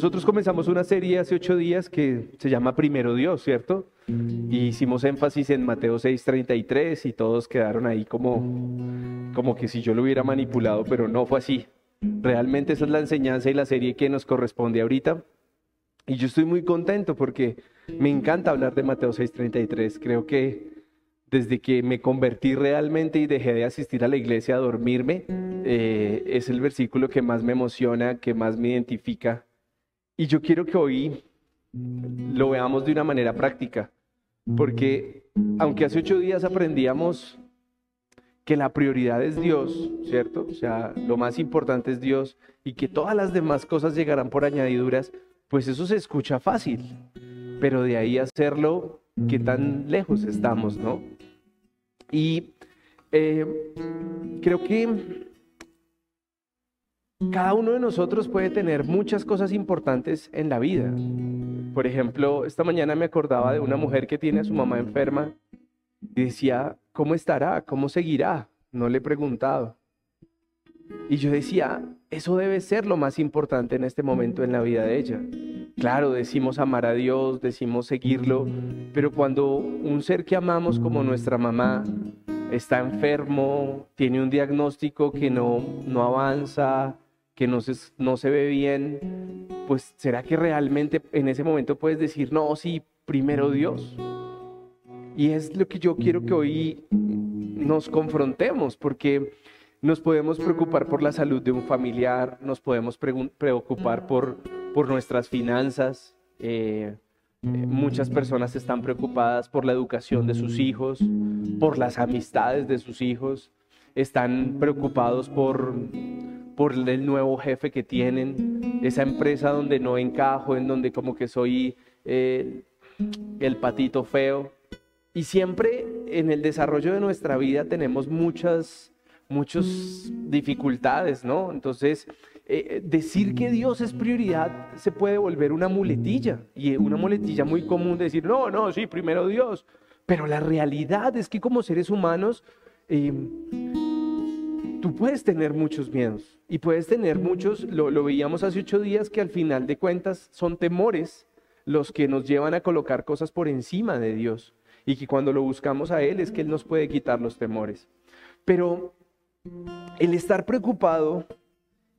Nosotros comenzamos una serie hace ocho días que se llama Primero Dios, ¿cierto? Y hicimos énfasis en Mateo 6:33 y todos quedaron ahí como, como que si yo lo hubiera manipulado, pero no fue así. Realmente esa es la enseñanza y la serie que nos corresponde ahorita. Y yo estoy muy contento porque me encanta hablar de Mateo 6:33. Creo que desde que me convertí realmente y dejé de asistir a la iglesia a dormirme, eh, es el versículo que más me emociona, que más me identifica. Y yo quiero que hoy lo veamos de una manera práctica, porque aunque hace ocho días aprendíamos que la prioridad es Dios, ¿cierto? O sea, lo más importante es Dios y que todas las demás cosas llegarán por añadiduras, pues eso se escucha fácil, pero de ahí hacerlo, ¿qué tan lejos estamos, no? Y eh, creo que cada uno de nosotros puede tener muchas cosas importantes en la vida. Por ejemplo, esta mañana me acordaba de una mujer que tiene a su mamá enferma y decía, ¿cómo estará? ¿Cómo seguirá? No le he preguntado. Y yo decía, eso debe ser lo más importante en este momento en la vida de ella. Claro, decimos amar a Dios, decimos seguirlo, pero cuando un ser que amamos como nuestra mamá está enfermo, tiene un diagnóstico que no, no avanza, que no se, no se ve bien, pues ¿será que realmente en ese momento puedes decir, no, sí, primero Dios? Y es lo que yo quiero que hoy nos confrontemos, porque nos podemos preocupar por la salud de un familiar, nos podemos preocupar por por nuestras finanzas. Eh, eh, muchas personas están preocupadas por la educación de sus hijos, por las amistades de sus hijos, están preocupados por, por el nuevo jefe que tienen, esa empresa donde no encajo, en donde como que soy eh, el patito feo. Y siempre en el desarrollo de nuestra vida tenemos muchas, muchas dificultades, ¿no? Entonces, eh, eh, decir que Dios es prioridad se puede volver una muletilla y una muletilla muy común de decir, no, no, sí, primero Dios. Pero la realidad es que como seres humanos, em, tú puedes tener muchos miedos y puedes tener muchos, lo, lo veíamos hace ocho días, que al final de cuentas son temores los que nos llevan a colocar cosas por encima de Dios y que cuando lo buscamos a Él es que Él nos puede quitar los temores. Pero el estar preocupado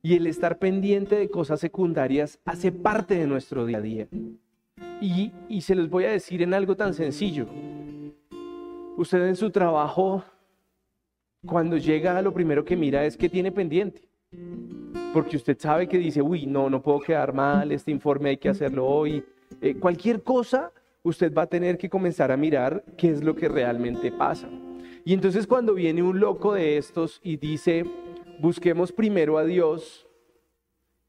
y el estar pendiente de cosas secundarias hace parte de nuestro día a día. Y, se los voy a decir en algo tan sencillo. Usted en su trabajo, cuando llega, lo primero que mira es que tiene pendiente. Porque usted sabe que dice, uy, no, no puedo quedar mal, este informe hay que hacerlo hoy. Eh, cualquier cosa, usted va a tener que comenzar a mirar qué es lo que realmente pasa. Y entonces cuando viene un loco de estos y dice, busquemos primero a Dios,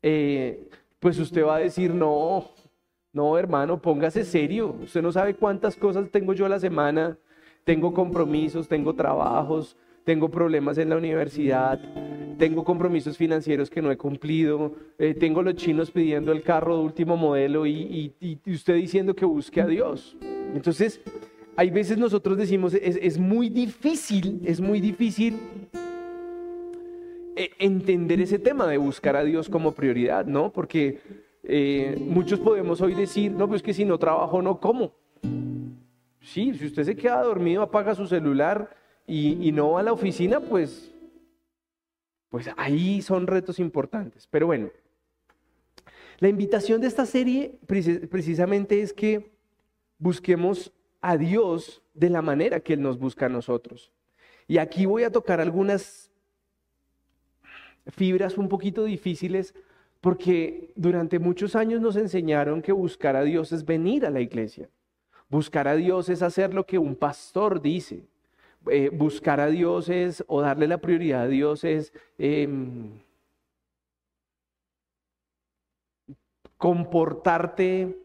eh, pues usted va a decir, no, no, hermano, póngase serio. Usted no sabe cuántas cosas tengo yo a la semana. Tengo compromisos, tengo trabajos, tengo problemas en la universidad, tengo compromisos financieros que no he cumplido, eh, tengo los chinos pidiendo el carro de último modelo y, usted diciendo que busque a Dios. Entonces, hay veces nosotros decimos, es, es muy difícil, es muy difícil e, entender ese tema de buscar a Dios como prioridad, ¿no? Porque eh, muchos podemos hoy decir, no, pues que si no trabajo, no como. Sí, si usted se queda dormido, apaga su celular y, no a la oficina, pues, pues ahí son retos importantes. Pero bueno, la invitación de esta serie precisamente es que busquemos a Dios de la manera que Él nos busca a nosotros. Y aquí voy a tocar algunas fibras un poquito difíciles porque durante muchos años nos enseñaron que buscar a Dios es venir a la iglesia. Buscar a Dios es hacer lo que un pastor dice. Eh, buscar a Dios es, o darle la prioridad a Dios es em, comportarte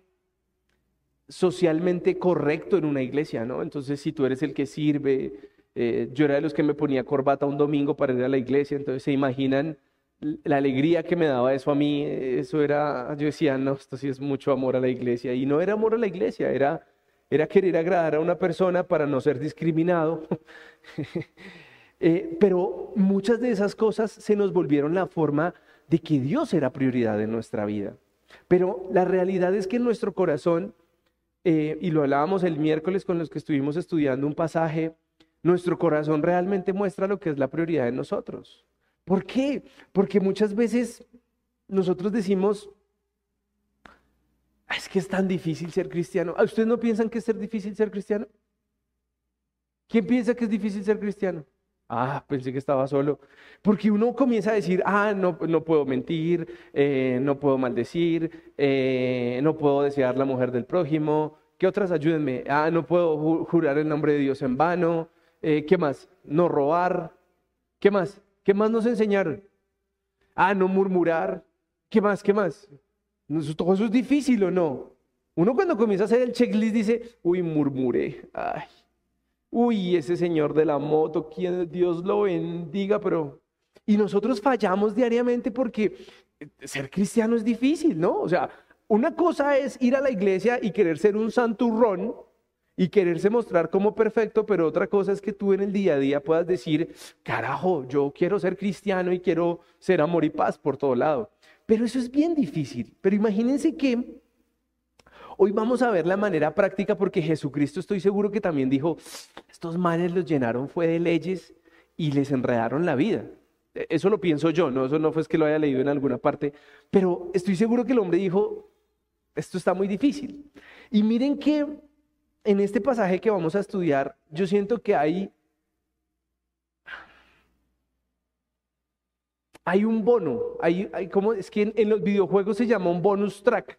socialmente correcto en una iglesia, ¿no? Entonces, si tú eres el que sirve, eh, yo era de los que me ponía corbata un domingo para ir a la iglesia, entonces se imaginan la alegría que me daba eso a mí, eso era, yo decía, no, esto sí es mucho amor a la iglesia. Y no era amor a la iglesia, era, era querer agradar a una persona para no ser discriminado. Eh, pero muchas de esas cosas se nos volvieron la forma de que Dios era prioridad en nuestra vida. Pero la realidad es que en nuestro corazón, eh, y lo hablábamos el miércoles con los que estuvimos estudiando un pasaje, nuestro corazón realmente muestra lo que es la prioridad de nosotros. ¿Por qué? Porque muchas veces nosotros decimos, es que es tan difícil ser cristiano. ¿A ustedes no piensan que es difícil ser cristiano? ¿Quién piensa que es difícil ser cristiano? Ah, pensé que estaba solo. Porque uno comienza a decir, ah, no, no puedo mentir, eh, no puedo maldecir, eh, no puedo desear la mujer del prójimo. ¿Qué otras ayúdenme? Ah, no puedo jurar el nombre de Dios en vano. Eh, ¿Qué más? No robar. ¿Qué más? ¿Qué más nos enseñaron? Ah, no murmurar. ¿Qué más? ¿Qué más? Todo eso es difícil o no. Uno cuando comienza a hacer el checklist dice, uy, murmuré. Ay, uy, ese señor de la moto, quien Dios lo bendiga, pero... Y nosotros fallamos diariamente porque ser cristiano es difícil, ¿no? O sea, una cosa es ir a la iglesia y querer ser un santurrón y quererse mostrar como perfecto, pero otra cosa es que tú en el día a día puedas decir, carajo, yo quiero ser cristiano y quiero ser amor y paz por todo lado. Pero eso es bien difícil. Pero imagínense que hoy vamos a ver la manera práctica porque Jesucristo estoy seguro que también dijo, estos manes los llenaron fue de leyes y les enredaron la vida. E, eso lo pienso yo, no, eso no fue que lo haya leído en alguna parte, pero estoy seguro que el hombre dijo, esto está muy difícil. Y miren que en este pasaje que vamos a estudiar, yo siento que hay hay un bono, hay, hay como, es que en, los videojuegos se llama un bonus track.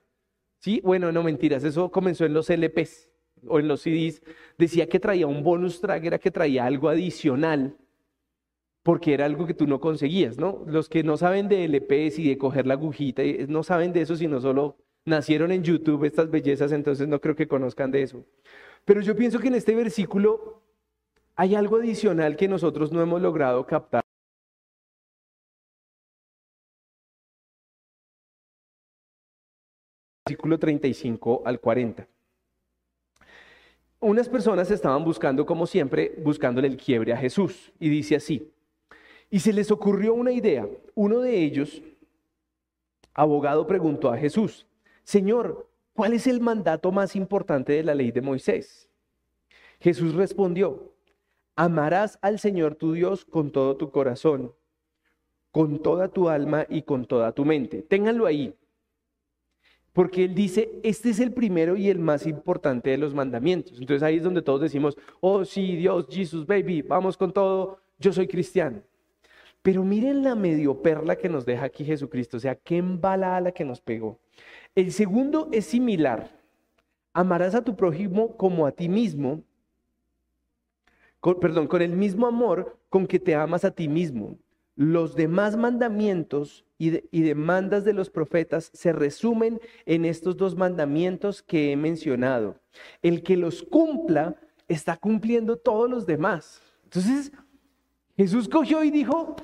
¿Sí? Bueno, no mentiras, eso comenzó en los LPs o en los CDs. Decía que traía un bonus track, era que traía algo adicional, porque era algo que tú no conseguías, ¿no? Los que no saben de LPs y de coger la agujita, eh, no saben de eso, sino solo nacieron en YouTube estas bellezas, entonces no creo que conozcan de eso. Pero yo pienso que en este versículo hay algo adicional que nosotros no hemos logrado captar. Versículo 35 al 40. Unas personas estaban buscando, como siempre, buscándole el quiebre a Jesús. Y dice así, y se les ocurrió una idea. Uno de ellos, abogado, preguntó a Jesús, Señor, ¿cuál es el mandato más importante de la ley de Moisés? Jesús respondió, amarás al Señor tu Dios con todo tu corazón, con toda tu alma y con toda tu mente. Ténganlo ahí. Porque él dice, este es el primero y el más importante de los mandamientos. Entonces ahí es donde todos decimos, oh sí, Dios, Jesus, baby, vamos con todo, yo soy cristiano. Pero miren la medio perla que nos deja aquí Jesucristo, o sea, qué embalada la que nos pegó. El segundo es similar. Amarás a tu prójimo como a ti mismo, perdón, con el mismo amor con que te amas a ti mismo. Los demás mandamientos y, demandas de los profetas se resumen en estos dos mandamientos que he mencionado. El que los cumpla está cumpliendo todos los demás. Entonces, Jesús cogió y dijo,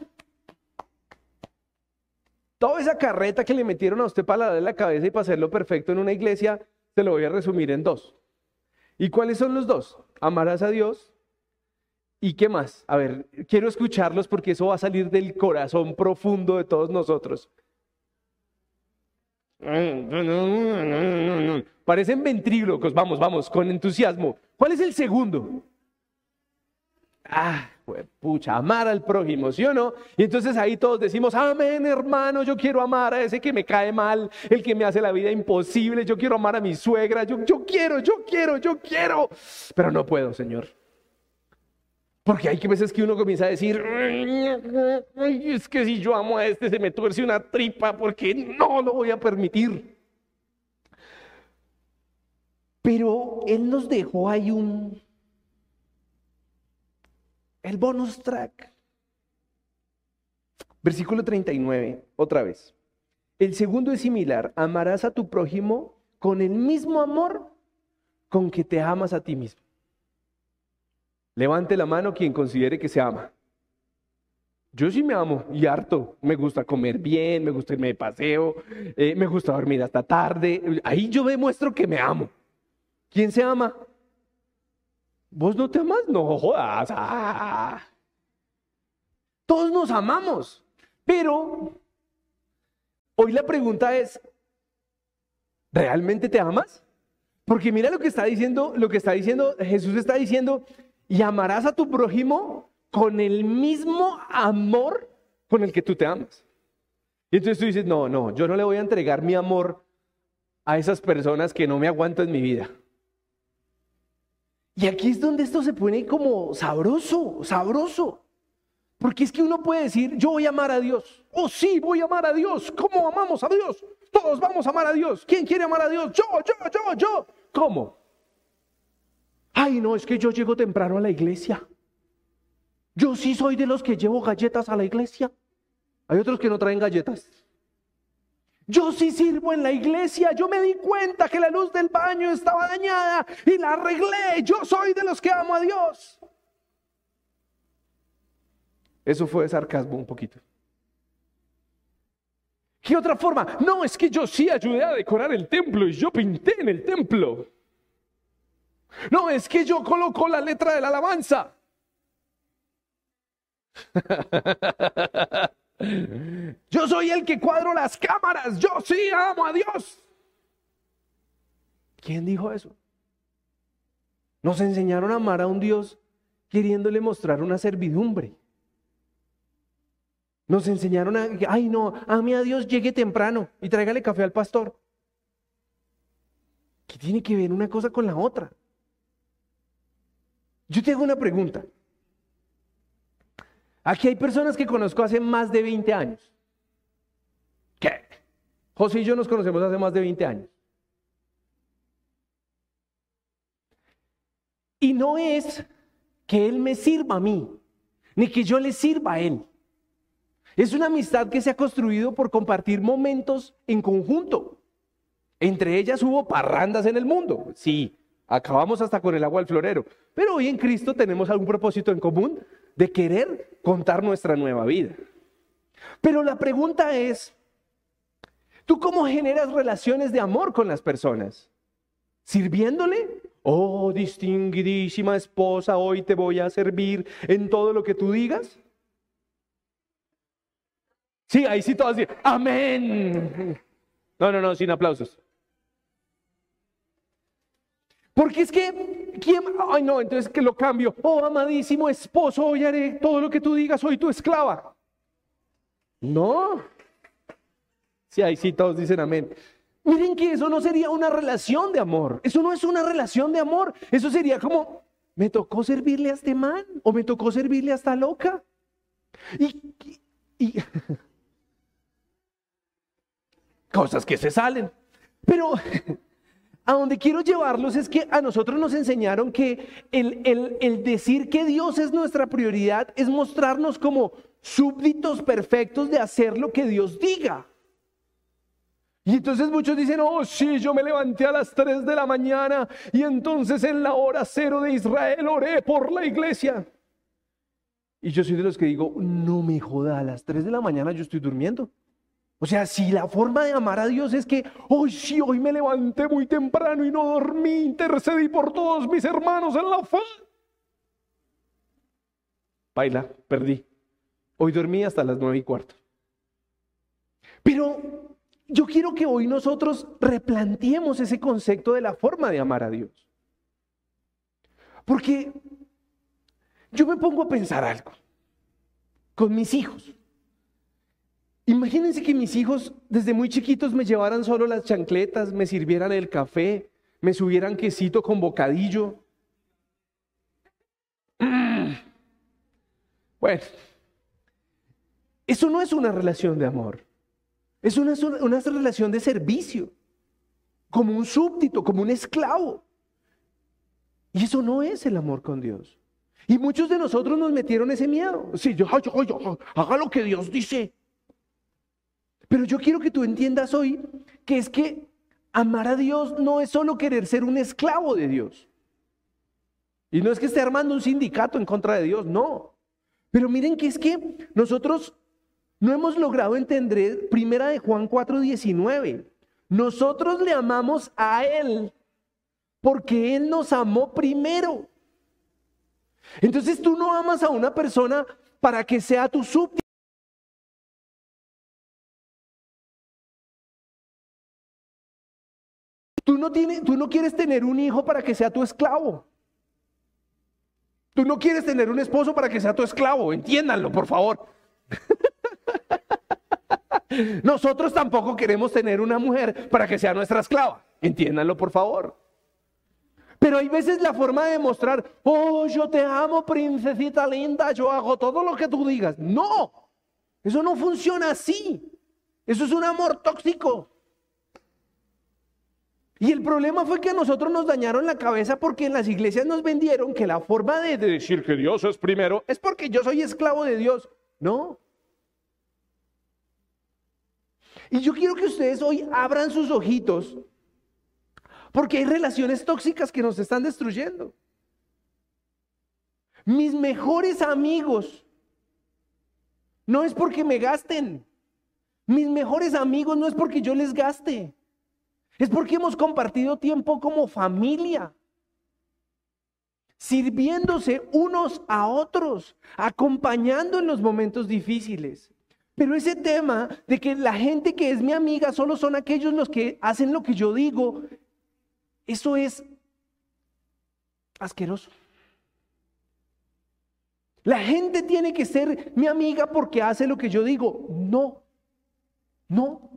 toda esa carreta que le metieron a usted para darle la cabeza y para hacerlo perfecto en una iglesia, se lo voy a resumir en dos. ¿Y cuáles son los dos? Amarás a Dios ¿Y qué más? A ver, quiero escucharlos porque eso va a salir del corazón profundo de todos nosotros. Parecen ventrílocos, vamos, vamos, con entusiasmo. ¿Cuál es el segundo? Ah, pucha, amar al prójimo, ¿sí o no? Y entonces ahí todos decimos, amén, hermano, yo quiero amar a ese que me cae mal, el que me hace la vida imposible, yo quiero amar a mi suegra, yo, yo quiero, yo quiero, yo quiero, pero no puedo, Señor. Porque hay que veces que uno comienza a decir, es que si yo amo a este se me tuerce una tripa porque no lo voy a permitir. Pero Él nos dejó ahí un, el bonus track. Versículo 39, otra vez. El segundo es similar, amarás a tu prójimo con el mismo amor con que te amas a ti mismo. Levante la mano quien considere que se ama. Yo sí me amo y harto. Me gusta comer bien, me gusta irme de paseo, eh, me gusta dormir hasta tarde. Ahí yo demuestro que me amo. ¿Quién se ama? ¿Vos no te amas? No jodas. Ah. Todos nos amamos. Pero hoy la pregunta es, ¿Realmente te amas? Porque mira lo que está diciendo, lo que está diciendo, Jesús está diciendo, y amarás a tu prójimo con el mismo amor con el que tú te amas. Y entonces tú dices, no, no, yo no le voy a entregar mi amor a esas personas que no me aguantan en mi vida. Y aquí es donde esto se pone como sabroso, sabroso. Porque es que uno puede decir, yo voy a amar a Dios. Oh, sí, voy a amar a Dios. ¿Cómo amamos a Dios? Todos vamos a amar a Dios. ¿Quién quiere amar a Dios? Yo, yo, yo, yo. ¿Cómo? Ay, no, es que yo llego temprano a la iglesia. Yo sí soy de los que llevo galletas a la iglesia. Hay otros que no traen galletas. Yo sí sirvo en la iglesia. Yo me di cuenta que la luz del baño estaba dañada y la arreglé. Yo soy de los que amo a Dios. Eso fue sarcasmo un poquito. ¿Qué otra forma? No, es que yo sí ayudé a decorar el templo y yo pinté en el templo. No, es que yo coloco la letra de la alabanza. Yo soy el que cuadro las cámaras. Yo sí amo a Dios. ¿Quién dijo eso? Nos enseñaron a amar a un Dios queriéndole mostrar una servidumbre. Nos enseñaron a, ay no, ame a Dios, llegue temprano y tráigale café al pastor. ¿Qué tiene que ver una cosa con la otra? Yo te hago una pregunta. Aquí hay personas que conozco hace más de 20 años. ¿Qué? José y yo nos conocemos hace más de 20 años. Y no es que Él me sirva a mí, ni que yo le sirva a Él. Es una amistad que se ha construido por compartir momentos en conjunto. Entre ellas hubo parrandas en el mundo. Sí, acabamos hasta con el agua al florero. Pero hoy en Cristo tenemos algún propósito en común de querer contar nuestra nueva vida. Pero la pregunta es, ¿tú cómo generas relaciones de amor con las personas? ¿Sirviéndole? Oh, distinguidísima esposa, hoy te voy a servir en todo lo que tú digas. Sí, ahí sí todos dicen, amén. No, no, no, sin aplausos. Porque es que, ¿quién? Ay, no, entonces que lo cambio. Oh, amadísimo esposo, hoy haré todo lo que tú digas, soy tu esclava. No. Sí, ahí sí todos dicen amén. Miren que eso no sería una relación de amor. Eso no es una relación de amor. Eso sería como, me tocó servirle a este man o me tocó servirle a esta loca. Y, y cosas que se salen. Pero a donde quiero llevarlos es que a nosotros nos enseñaron que el, el, decir que Dios es nuestra prioridad es mostrarnos como súbditos perfectos de hacer lo que Dios diga. Y entonces muchos dicen, oh sí, yo me levanté a las 3 de la mañana y entonces en la hora cero de Israel oré por la iglesia. Y yo soy de los que digo, no me joda, a las 3 de la mañana yo estoy durmiendo. O sea, si la forma de amar a Dios es que, hoy sí, hoy me levanté muy temprano y no dormí, intercedí por todos mis hermanos en la fe. Baila, perdí. Hoy dormí hasta las nueve y cuarto. Pero yo quiero que hoy nosotros replanteemos ese concepto de la forma de amar a Dios. Porque yo me pongo a pensar algo con mis hijos. Imagínense que mis hijos desde muy chiquitos me llevaran solo las chancletas, me sirvieran el café, me subieran quesito con bocadillo. Bueno, eso no es una relación de amor, es una, una relación de servicio, como un súbdito, como un esclavo. Y eso no es el amor con Dios. Y muchos de nosotros nos metieron ese miedo. Sí, yo, yo, yo, haga lo que Dios dice. Pero yo quiero que tú entiendas hoy que es que amar a Dios no es solo querer ser un esclavo de Dios. Y no es que esté armando un sindicato en contra de Dios, no. Pero miren que es que nosotros no hemos logrado entender primera de Juan 4:19. Nosotros le amamos a Él porque Él nos amó primero. Entonces tú no amas a una persona para que sea tu súbdito. No, tienes, tú no quieres tener un hijo para que sea tu esclavo. Tú no quieres tener un esposo para que sea tu esclavo. Entiéndanlo, por favor. Nosotros tampoco queremos tener una mujer para que sea nuestra esclava. Entiéndanlo, por favor. Pero hay veces la forma de mostrar, oh, yo te amo, princesita linda, yo hago todo lo que tú digas. No, eso no funciona así. Eso es un amor tóxico. Y el problema fue que a nosotros nos dañaron la cabeza porque en las iglesias nos vendieron que la forma de decir que Dios es primero es porque yo soy esclavo de Dios. No. Y yo quiero que ustedes hoy abran sus ojitos porque hay relaciones tóxicas que nos están destruyendo. Mis mejores amigos no es porque me gasten. Mis mejores amigos no es porque yo les gaste. Es porque hemos compartido tiempo como familia, sirviéndose unos a otros, acompañando en los momentos difíciles. Pero ese tema de que la gente que es mi amiga solo son aquellos los que hacen lo que yo digo, eso es asqueroso. La gente tiene que ser mi amiga porque hace lo que yo digo. No, no.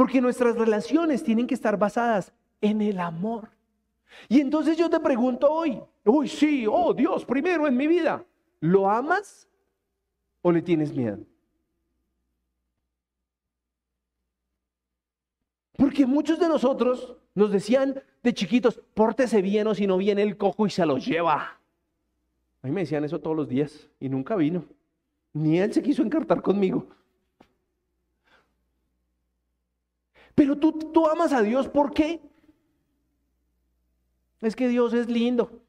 Porque nuestras relaciones tienen que estar basadas en el amor. Y entonces yo te pregunto hoy, uy, sí, oh Dios, primero en mi vida, ¿lo amas o le tienes miedo? Porque muchos de nosotros nos decían de chiquitos, pórtese bien o si no viene el cojo y se lo lleva. A mí me decían eso todos los días y nunca vino. Ni él se quiso encartar conmigo. Pero tú, tú amas a Dios, ¿por qué? Es que Dios es lindo.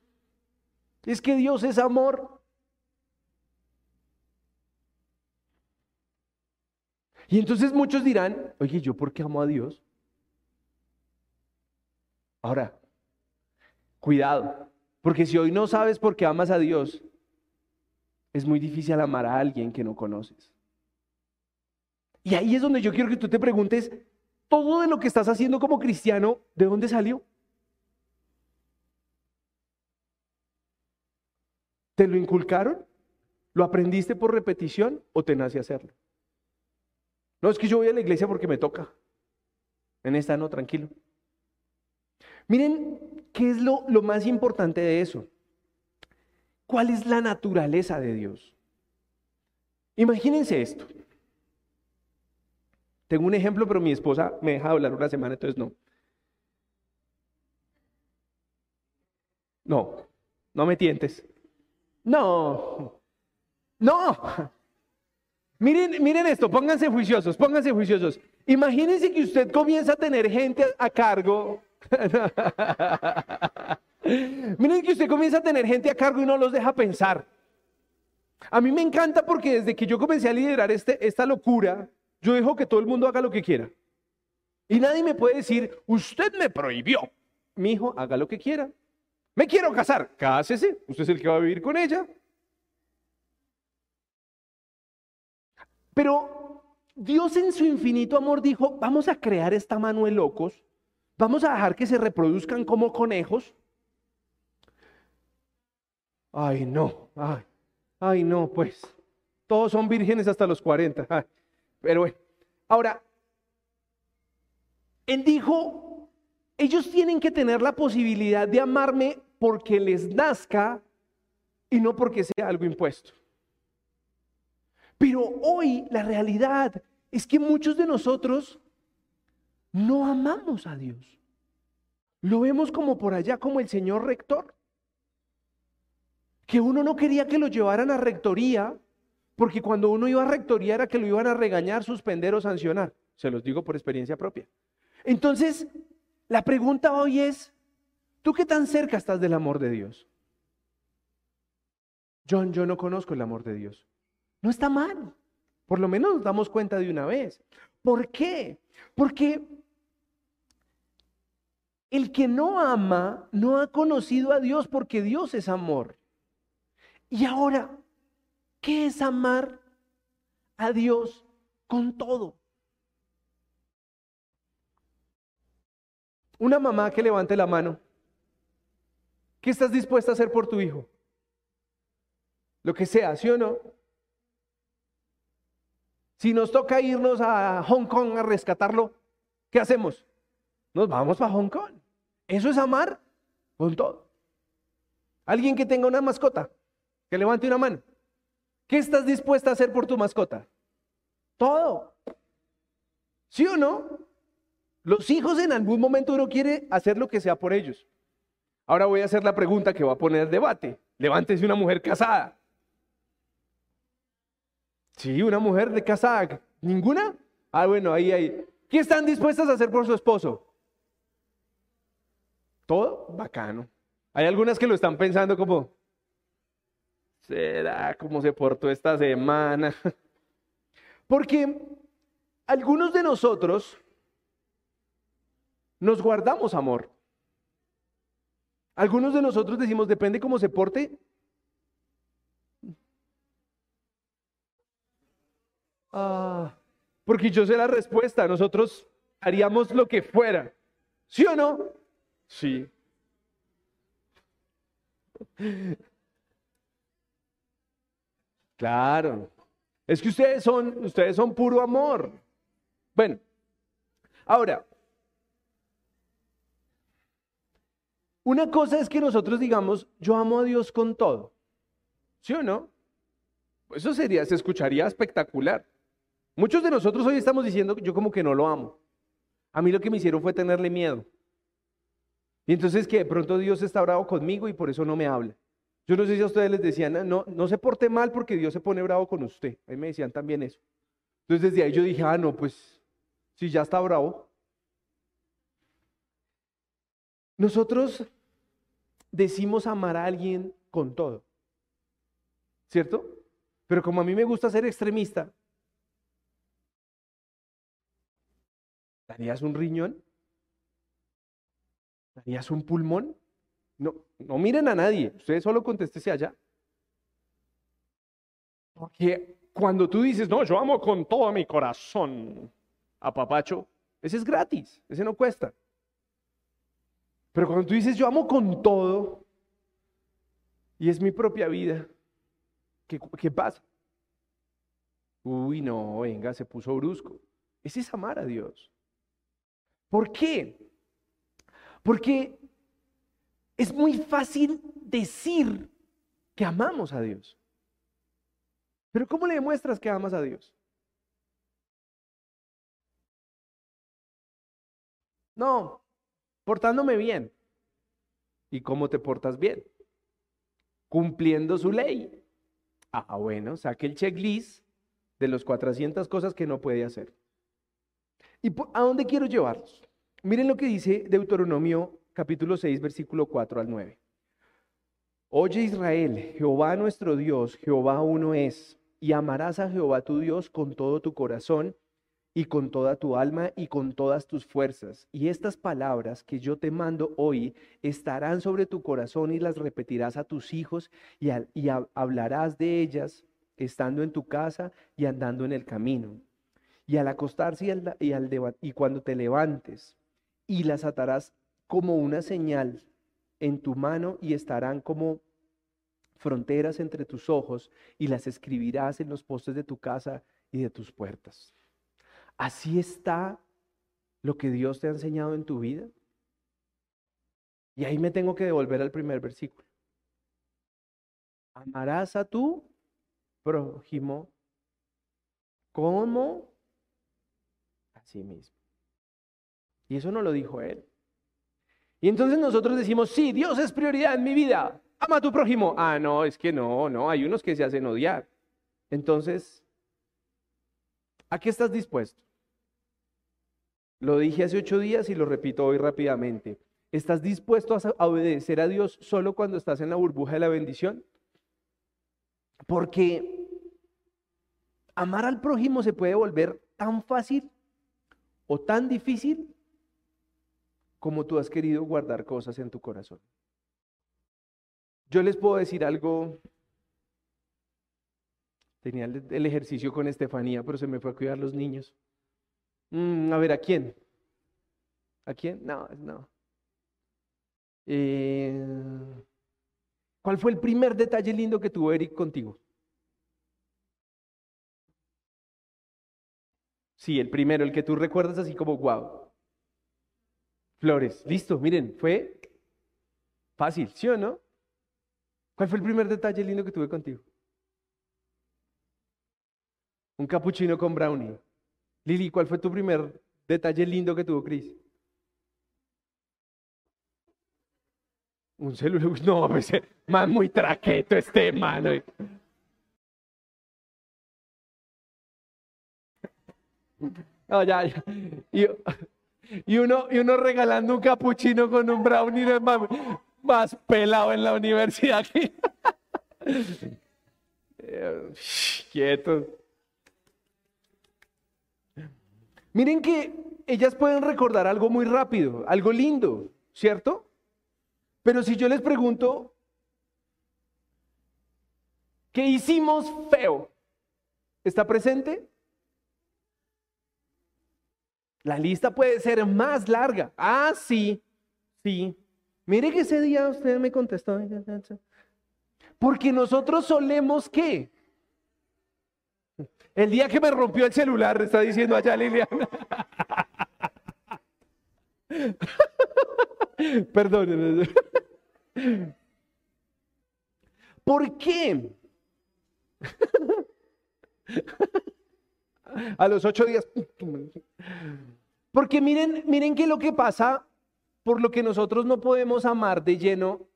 Es que Dios es amor. Y entonces muchos dirán, oye, ¿yo por qué amo a Dios? Ahora, cuidado, porque si hoy no sabes por qué amas a Dios, es muy difícil amar a alguien que no conoces. Y ahí es donde yo quiero que tú te preguntes, todo de lo que estás haciendo como cristiano, ¿de dónde salió? ¿Te lo inculcaron? ¿Lo aprendiste por repetición o te nace hacerlo? No, es que yo voy a la iglesia porque me toca. En esta no, tranquilo. Miren, ¿qué es lo, lo más importante de eso? ¿Cuál es la naturaleza de Dios? Imagínense esto. Tengo un ejemplo, pero mi esposa me deja hablar una semana, entonces no. No, no me tientes. No, no. Miren, miren esto, pónganse juiciosos, pónganse juiciosos. Imagínense que usted comienza a tener gente a cargo. miren que usted comienza a tener gente a cargo y no los deja pensar. A mí me encanta porque desde que yo comencé a liderar este, esta locura, yo dejo que todo el mundo haga lo que quiera. Y nadie me puede decir, usted me prohibió. Mi hijo, haga lo que quiera. Me quiero casar, cásese. Usted es el que va a vivir con ella. Pero Dios en su infinito amor dijo, vamos a crear esta mano de locos, vamos a dejar que se reproduzcan como conejos. Ay, no, ay, ay, no, pues, todos son vírgenes hasta los 40. Ay. Pero bueno, ahora, él dijo, ellos tienen que tener la posibilidad de amarme porque les nazca y no porque sea algo impuesto. Pero hoy la realidad es que muchos de nosotros no amamos a Dios. Lo vemos como por allá, como el señor rector. Que uno no quería que lo llevaran a rectoría porque cuando uno iba a rectoría era que lo iban a regañar, suspender o sancionar. Se los digo por experiencia propia. Entonces, la pregunta hoy es, ¿tú qué tan cerca estás del amor de Dios? John, yo no conozco el amor de Dios. No está mal. Por lo menos nos damos cuenta de una vez. ¿Por qué? Porque el que no ama no ha conocido a Dios porque Dios es amor. Y ahora, ¿Qué es amar a Dios con todo? Una mamá que levante la mano. ¿Qué estás dispuesta a hacer por tu hijo? Lo que sea, ¿sí o no? Si nos toca irnos a Hong Kong a rescatarlo, ¿qué hacemos? Nos vamos para Hong Kong. Eso es amar con todo. Alguien que tenga una mascota, que levante una mano. ¿Qué estás dispuesta a hacer por tu mascota? Todo. ¿Sí o no? Los hijos en algún momento uno quiere hacer lo que sea por ellos. Ahora voy a hacer la pregunta que va a poner debate. Levántese una mujer casada. Sí, una mujer de casada. ¿Ninguna? Ah, bueno, ahí, ahí. ¿Qué están dispuestas a hacer por su esposo? Todo bacano. Hay algunas que lo están pensando como, ¿será cómo se portó esta semana? Porque algunos de nosotros nos guardamos amor. Algunos de nosotros decimos, depende cómo se porte. Ah, porque yo sé la respuesta, nosotros haríamos lo que fuera. ¿Sí o no? Sí. Claro. Es que ustedes son, ustedes son puro amor. Bueno, ahora, una cosa es que nosotros digamos, yo amo a Dios con todo. ¿Sí o no? Eso sería, se escucharía espectacular. Muchos de nosotros hoy estamos diciendo, yo como que no lo amo. A mí lo que me hicieron fue tenerle miedo. Y entonces que de pronto Dios está bravo conmigo y por eso no me habla. Yo no sé si a ustedes les decían, no, no se porte mal porque Dios se pone bravo con usted. A mí me decían también eso. Entonces desde ahí yo dije, ah, no, pues si ya está bravo. Nosotros decimos amar a alguien con todo. ¿Cierto? Pero como a mí me gusta ser extremista, ¿darías un riñón? ¿Darías un pulmón? No, no miren a nadie, ustedes solo contéstese allá. Porque cuando tú dices, no, yo amo con todo mi corazón a Papacho, ese es gratis, ese no cuesta. Pero cuando tú dices, yo amo con todo, y es mi propia vida, ¿qué, qué pasa? Uy, no, venga, se puso brusco. Ese es amar a Dios. ¿Por qué? Porque es muy fácil decir que amamos a Dios. Pero ¿cómo le demuestras que amas a Dios? No, portándome bien. ¿Y cómo te portas bien? Cumpliendo su ley. Ah, bueno, saque el checklist de los 400 cosas que no puede hacer. ¿Y a dónde quiero llevarlos? Miren lo que dice Deuteronomio capítulo 6, versículo 4 al 9. Oye Israel, Jehová nuestro Dios, Jehová uno es, y amarás a Jehová tu Dios con todo tu corazón y con toda tu alma y con todas tus fuerzas. Y estas palabras que yo te mando hoy estarán sobre tu corazón y las repetirás a tus hijos y, hablarás de ellas estando en tu casa y andando en el camino. Y al acostarse y, y cuando te levantes y las atarás como una señal en tu mano y estarán como fronteras entre tus ojos y las escribirás en los postes de tu casa y de tus puertas. Así está lo que Dios te ha enseñado en tu vida. Y ahí me tengo que devolver al primer versículo. Amarás a tu prójimo como a sí mismo. Y eso no lo dijo él. Y entonces nosotros decimos, sí, Dios es prioridad en mi vida. Ama a tu prójimo. Ah, no, es que no, no, hay unos que se hacen odiar. Entonces, ¿a qué estás dispuesto? Lo dije hace ocho días y lo repito hoy rápidamente. ¿Estás dispuesto a obedecer a Dios solo cuando estás en la burbuja de la bendición? Porque amar al prójimo se puede volver tan fácil o tan difícil como tú has querido guardar cosas en tu corazón. Yo les puedo decir algo. Tenía el, ejercicio con Estefanía, pero se me fue a cuidar los niños. Mm, a ver, ¿a quién? ¿A quién? No, no. Eh, ¿Cuál fue el primer detalle lindo que tuvo Eric contigo? Sí, el primero, el que tú recuerdas así como wow. Flores, listo, miren, fue fácil, ¿sí o no? ¿Cuál fue el primer detalle lindo que tuve contigo? Un capuchino con brownie. Lili, ¿cuál fue tu primer detalle lindo que tuvo Cris? Un celular. No, pues, más muy traqueto este mano. No, ya, ya. Y, uno, y uno regalando un capuchino con un brownie más, más pelado en la universidad. Quieto. Miren que ellas pueden recordar algo muy rápido, algo lindo, ¿cierto? Pero si yo les pregunto, ¿qué hicimos feo? ¿Está presente? La lista puede ser más larga. Ah, sí, sí. Mire que ese día usted me contestó. Porque nosotros solemos qué? El día que me rompió el celular, está diciendo allá Liliana. Perdón. ¿Por qué? A los ocho días. Porque miren, miren que lo que pasa, por lo que nosotros no podemos amar de lleno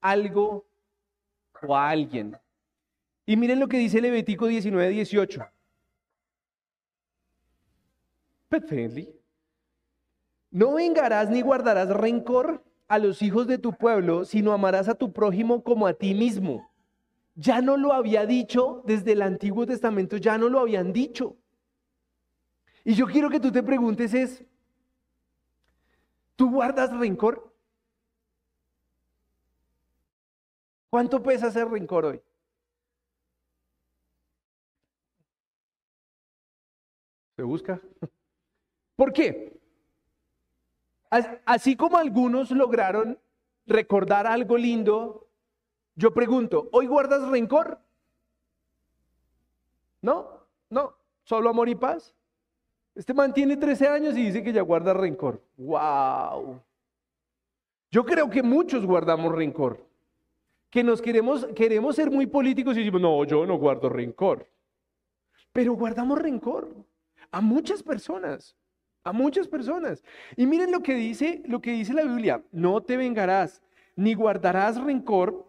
algo o a alguien. Y miren lo que dice Levítico 19, 18. No vengarás ni guardarás rencor a los hijos de tu pueblo, sino amarás a tu prójimo como a ti mismo. Ya no lo había dicho desde el Antiguo Testamento, ya no lo habían dicho. Y yo quiero que tú te preguntes es, ¿tú guardas rencor? ¿Cuánto pesa ese rencor hoy? ¿Se busca? ¿Por qué? Así como algunos lograron recordar algo lindo, yo pregunto, ¿hoy guardas rencor? No, no, solo amor y paz. Este man tiene 13 años y dice que ya guarda rencor. ¡Wow! Yo creo que muchos guardamos rencor. Que nos queremos, queremos ser muy políticos y decimos, no, yo no guardo rencor. Pero guardamos rencor a muchas personas a muchas personas. Y miren lo que dice, lo que dice la Biblia, no te vengarás ni guardarás rencor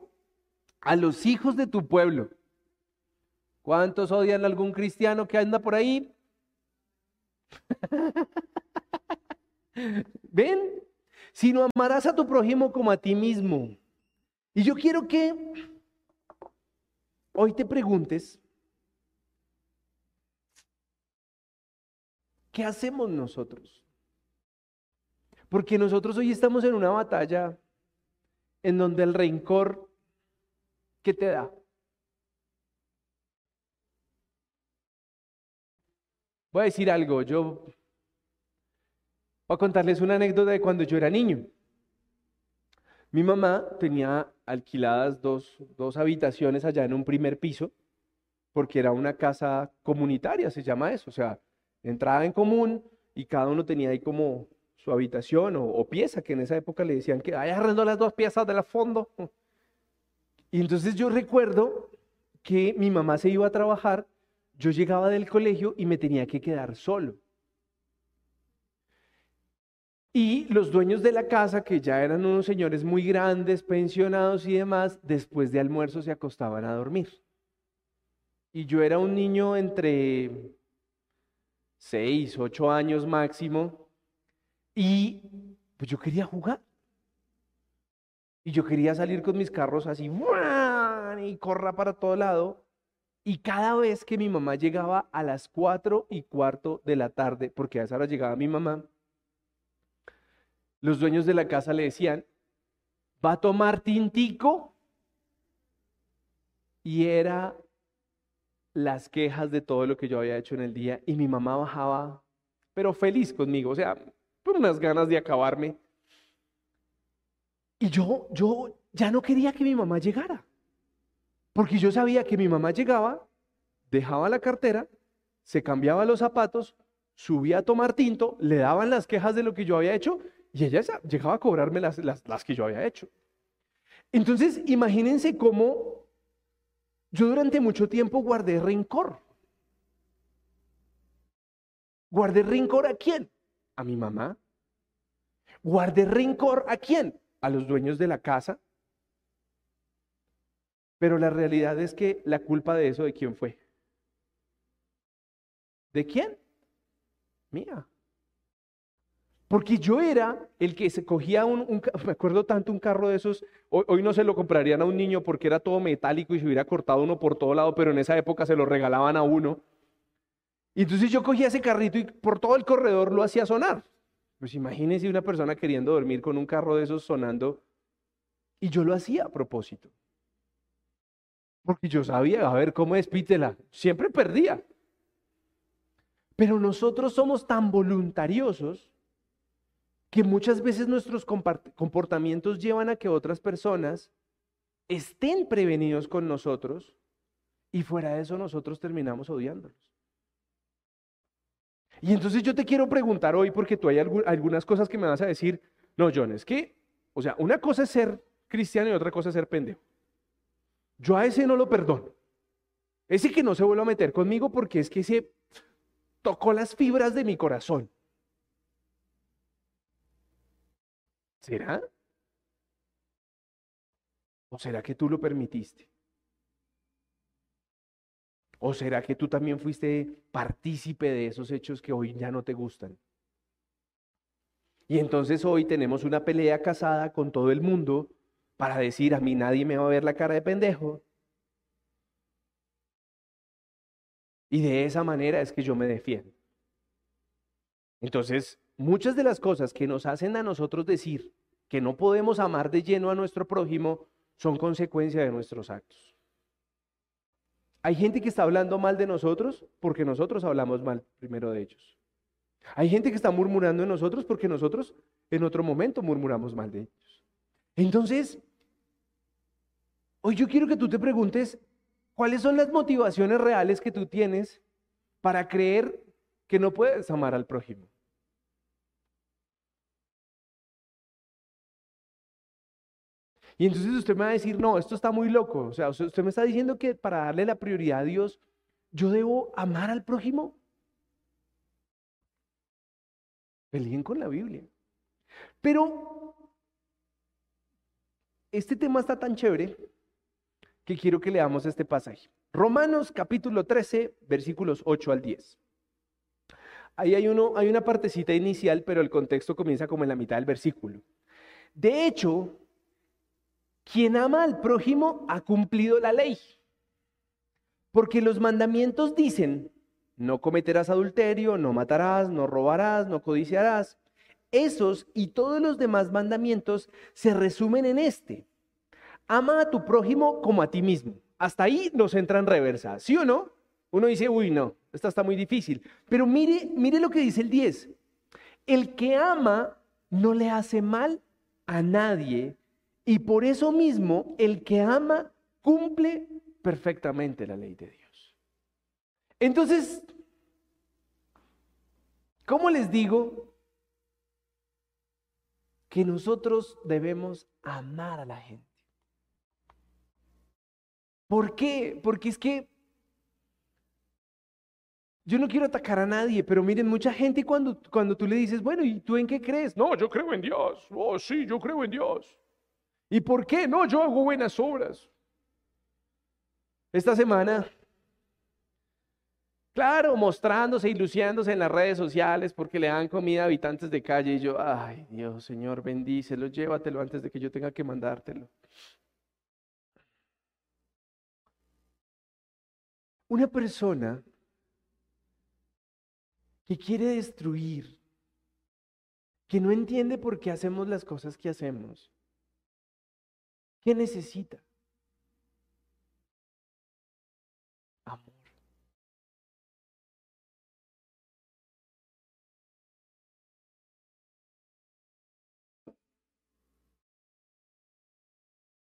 a los hijos de tu pueblo. ¿Cuántos odian a algún cristiano que anda por ahí? ¿Ven? Sino amarás a tu prójimo como a ti mismo. Y yo quiero que hoy te preguntes, ¿Qué hacemos nosotros? Porque nosotros hoy estamos en una batalla en donde el rencor, ¿qué te da? Voy a decir algo, yo voy a contarles una anécdota de cuando yo era niño. Mi mamá tenía alquiladas dos, dos habitaciones allá en un primer piso, porque era una casa comunitaria, se llama eso, o sea, entrada en común y cada uno tenía ahí como su habitación o, pieza, que en esa época le decían que ay, arrendó las dos piezas de la fondo. Y entonces yo recuerdo que mi mamá se iba a trabajar, yo llegaba del colegio y me tenía que quedar solo. Y los dueños de la casa, que ya eran unos señores muy grandes, pensionados y demás, después de almuerzo se acostaban a dormir. Y yo era un niño entre seis, ocho años máximo, y pues yo quería jugar. Y yo quería salir con mis carros así, y corra para todo lado. Y cada vez que mi mamá llegaba a las cuatro y cuarto de la tarde, porque a esa hora llegaba mi mamá, los dueños de la casa le decían, ¿va a tomar tintico? Y era las quejas de todo lo que yo había hecho en el día y mi mamá bajaba, pero feliz conmigo, o sea, por unas ganas de acabarme. Y yo, yo ya no quería que mi mamá llegara. Porque yo sabía que mi mamá llegaba, dejaba la cartera, se cambiaba los zapatos, subía a tomar tinto, le daban las quejas de lo que yo había hecho y ella llegaba a cobrarme las, las, que yo había hecho. Entonces, imagínense cómo yo durante mucho tiempo guardé rencor. ¿Guardé rencor a quién? A mi mamá. ¿Guardé rencor a quién? A los dueños de la casa. Pero la realidad es que la culpa de eso, ¿de quién fue? ¿De quién? Mía. Porque yo era el que se cogía un, me acuerdo tanto un carro de esos, hoy, no se lo comprarían a un niño porque era todo metálico y se hubiera cortado uno por todo lado, pero en esa época se lo regalaban a uno. Y entonces yo cogía ese carrito y por todo el corredor lo hacía sonar. Pues imagínense una persona queriendo dormir con un carro de esos sonando. Y yo lo hacía a propósito. Porque yo sabía, a ver, ¿cómo es Pítela? Siempre perdía. Pero nosotros somos tan voluntariosos que muchas veces nuestros comportamientos llevan a que otras personas estén prevenidos con nosotros y fuera de eso nosotros terminamos odiándolos. Y entonces yo te quiero preguntar hoy, porque tú hay algunas cosas que me vas a decir, no, John, es que, o sea, una cosa es ser cristiano y otra cosa es ser pendejo. Yo a ese no lo perdono. Ese que no se vuelva a meter conmigo porque es que se tocó las fibras de mi corazón. ¿Será? ¿O será que tú lo permitiste? ¿O será que tú también fuiste partícipe de esos hechos que hoy ya no te gustan? Y entonces hoy tenemos una pelea casada con todo el mundo para decir a mí nadie me va a ver la cara de pendejo. Y de esa manera es que yo me defiendo. Entonces, muchas de las cosas que nos hacen a nosotros decir que no podemos amar de lleno a nuestro prójimo son consecuencia de nuestros actos. Hay gente que está hablando mal de nosotros porque nosotros hablamos mal primero de ellos. Hay gente que está murmurando de nosotros porque nosotros en otro momento murmuramos mal de ellos. Entonces, hoy yo quiero que tú te preguntes, ¿cuáles son las motivaciones reales que tú tienes para creer que no puedes amar al prójimo. Y entonces usted me va a decir, no, esto está muy loco. O sea, usted me está diciendo que para darle la prioridad a Dios, yo debo amar al prójimo. Peleen con la Biblia. Pero este tema está tan chévere que quiero que leamos este pasaje. Romanos capítulo 13, versículos 8 al 10. Ahí hay, uno, hay una partecita inicial, pero el contexto comienza como en la mitad del versículo. De hecho, quien ama al prójimo ha cumplido la ley. Porque los mandamientos dicen, no cometerás adulterio, no matarás, no robarás, no codiciarás. Esos y todos los demás mandamientos se resumen en este. Ama a tu prójimo como a ti mismo. Hasta ahí nos entra en reversa, ¿sí o no? Uno dice, uy, no, esta está muy difícil. Pero mire, mire lo que dice el 10. El que ama no le hace mal a nadie y por eso mismo el que ama cumple perfectamente la ley de Dios. Entonces, ¿cómo les digo que nosotros debemos amar a la gente? ¿Por qué? Porque es que yo no quiero atacar a nadie, pero miren, mucha gente cuando, cuando tú le dices, bueno, ¿y tú en qué crees? No, yo creo en Dios. Oh, sí, yo creo en Dios. ¿Y por qué? No, yo hago buenas obras. Esta semana, claro, mostrándose y luciándose en las redes sociales porque le dan comida a habitantes de calle y yo, ay Dios, Señor, bendícelo, llévatelo antes de que yo tenga que mandártelo. Una persona que quiere destruir, que no entiende por qué hacemos las cosas que hacemos. ¿Qué necesita?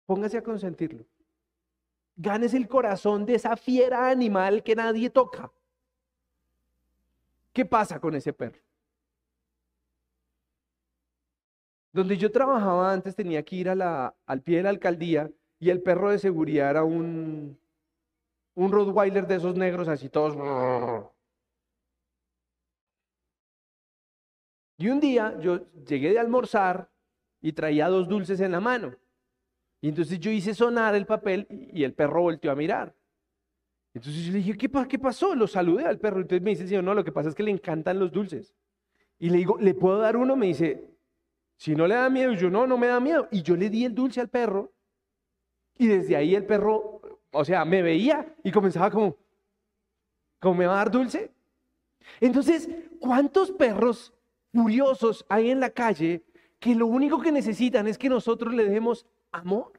Póngase a consentirlo. Ganes el corazón de esa fiera animal que nadie toca. ¿Qué pasa con ese perro? Donde yo trabajaba antes tenía que ir al pie de la alcaldía y el perro de seguridad era un, un Rottweiler de esos negros así todos. Y un día yo llegué de almorzar y traía dos dulces en la mano. Y entonces yo hice sonar el papel y el perro volteó a mirar. Entonces yo le dije, ¿qué, qué pasó? Lo saludé al perro. Entonces me dice, señor, no, lo que pasa es que le encantan los dulces. Y le digo, ¿le puedo dar uno? Me dice, si no le da miedo, yo no, no me da miedo. Y yo le di el dulce al perro. Y desde ahí el perro, o sea, me veía y comenzaba como, ¿cómo me va a dar dulce? Entonces, ¿cuántos perros furiosos hay en la calle que lo único que necesitan es que nosotros le demos amor?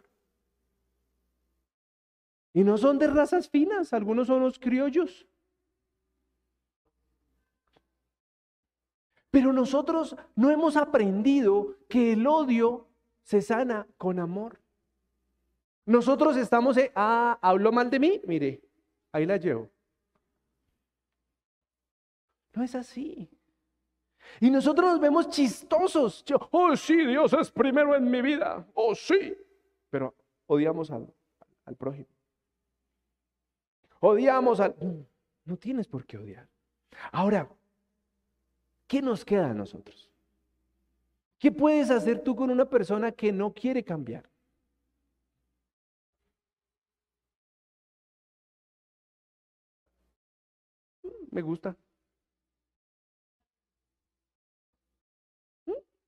Y no son de razas finas, algunos son los criollos. Pero nosotros no hemos aprendido que el odio se sana con amor. Nosotros estamos, ah, habló mal de mí, mire, ahí la llevo. No es así. Y nosotros nos vemos chistosos. oh, sí, Dios es primero en mi vida. Oh, sí. Pero odiamos al, al prójimo. Odiamos al... No tienes por qué odiar. Ahora, ¿qué nos queda a nosotros? ¿Qué puedes hacer tú con una persona que no quiere cambiar? Me gusta.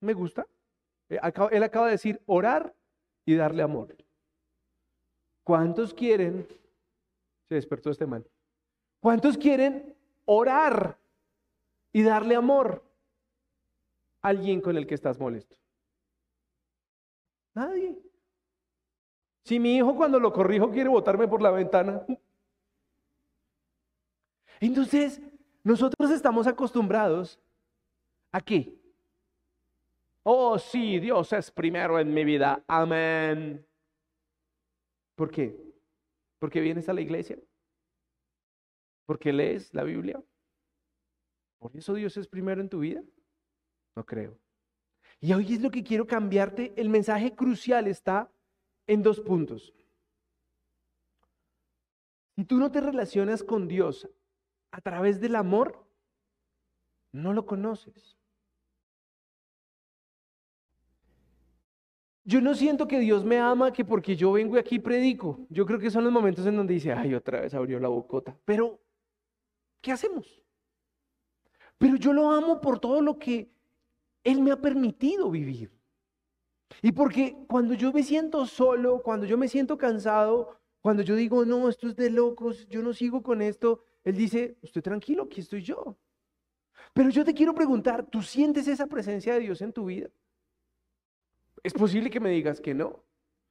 Me gusta. Eh, él acaba de decir orar y darle amor. ¿Cuántos quieren se despertó este man. ¿Cuántos quieren orar y darle amor a alguien con el que estás molesto? Nadie. Si mi hijo cuando lo corrijo quiere botarme por la ventana. Entonces, nosotros estamos acostumbrados a qué? Oh, sí, Dios es primero en mi vida. Amén. ¿Por qué? ¿Por qué vienes a la iglesia? ¿Por qué lees la Biblia? ¿Por eso Dios es primero en tu vida? No creo. Y hoy es lo que quiero cambiarte. El mensaje crucial está en dos puntos. Si tú no te relacionas con Dios a través del amor, no lo conoces. Yo no siento que Dios me ama que porque yo vengo aquí predico. Yo creo que son los momentos en donde dice, ay, otra vez abrió la bocota. Pero, ¿qué hacemos? Pero yo lo amo por todo lo que Él me ha permitido vivir. Y porque cuando yo me siento solo, cuando yo me siento cansado, cuando yo digo, no, esto es de locos, yo no sigo con esto, Él dice, estoy tranquilo, aquí estoy yo. Pero yo te quiero preguntar, ¿tú sientes esa presencia de Dios en tu vida? Es posible que me digas que no.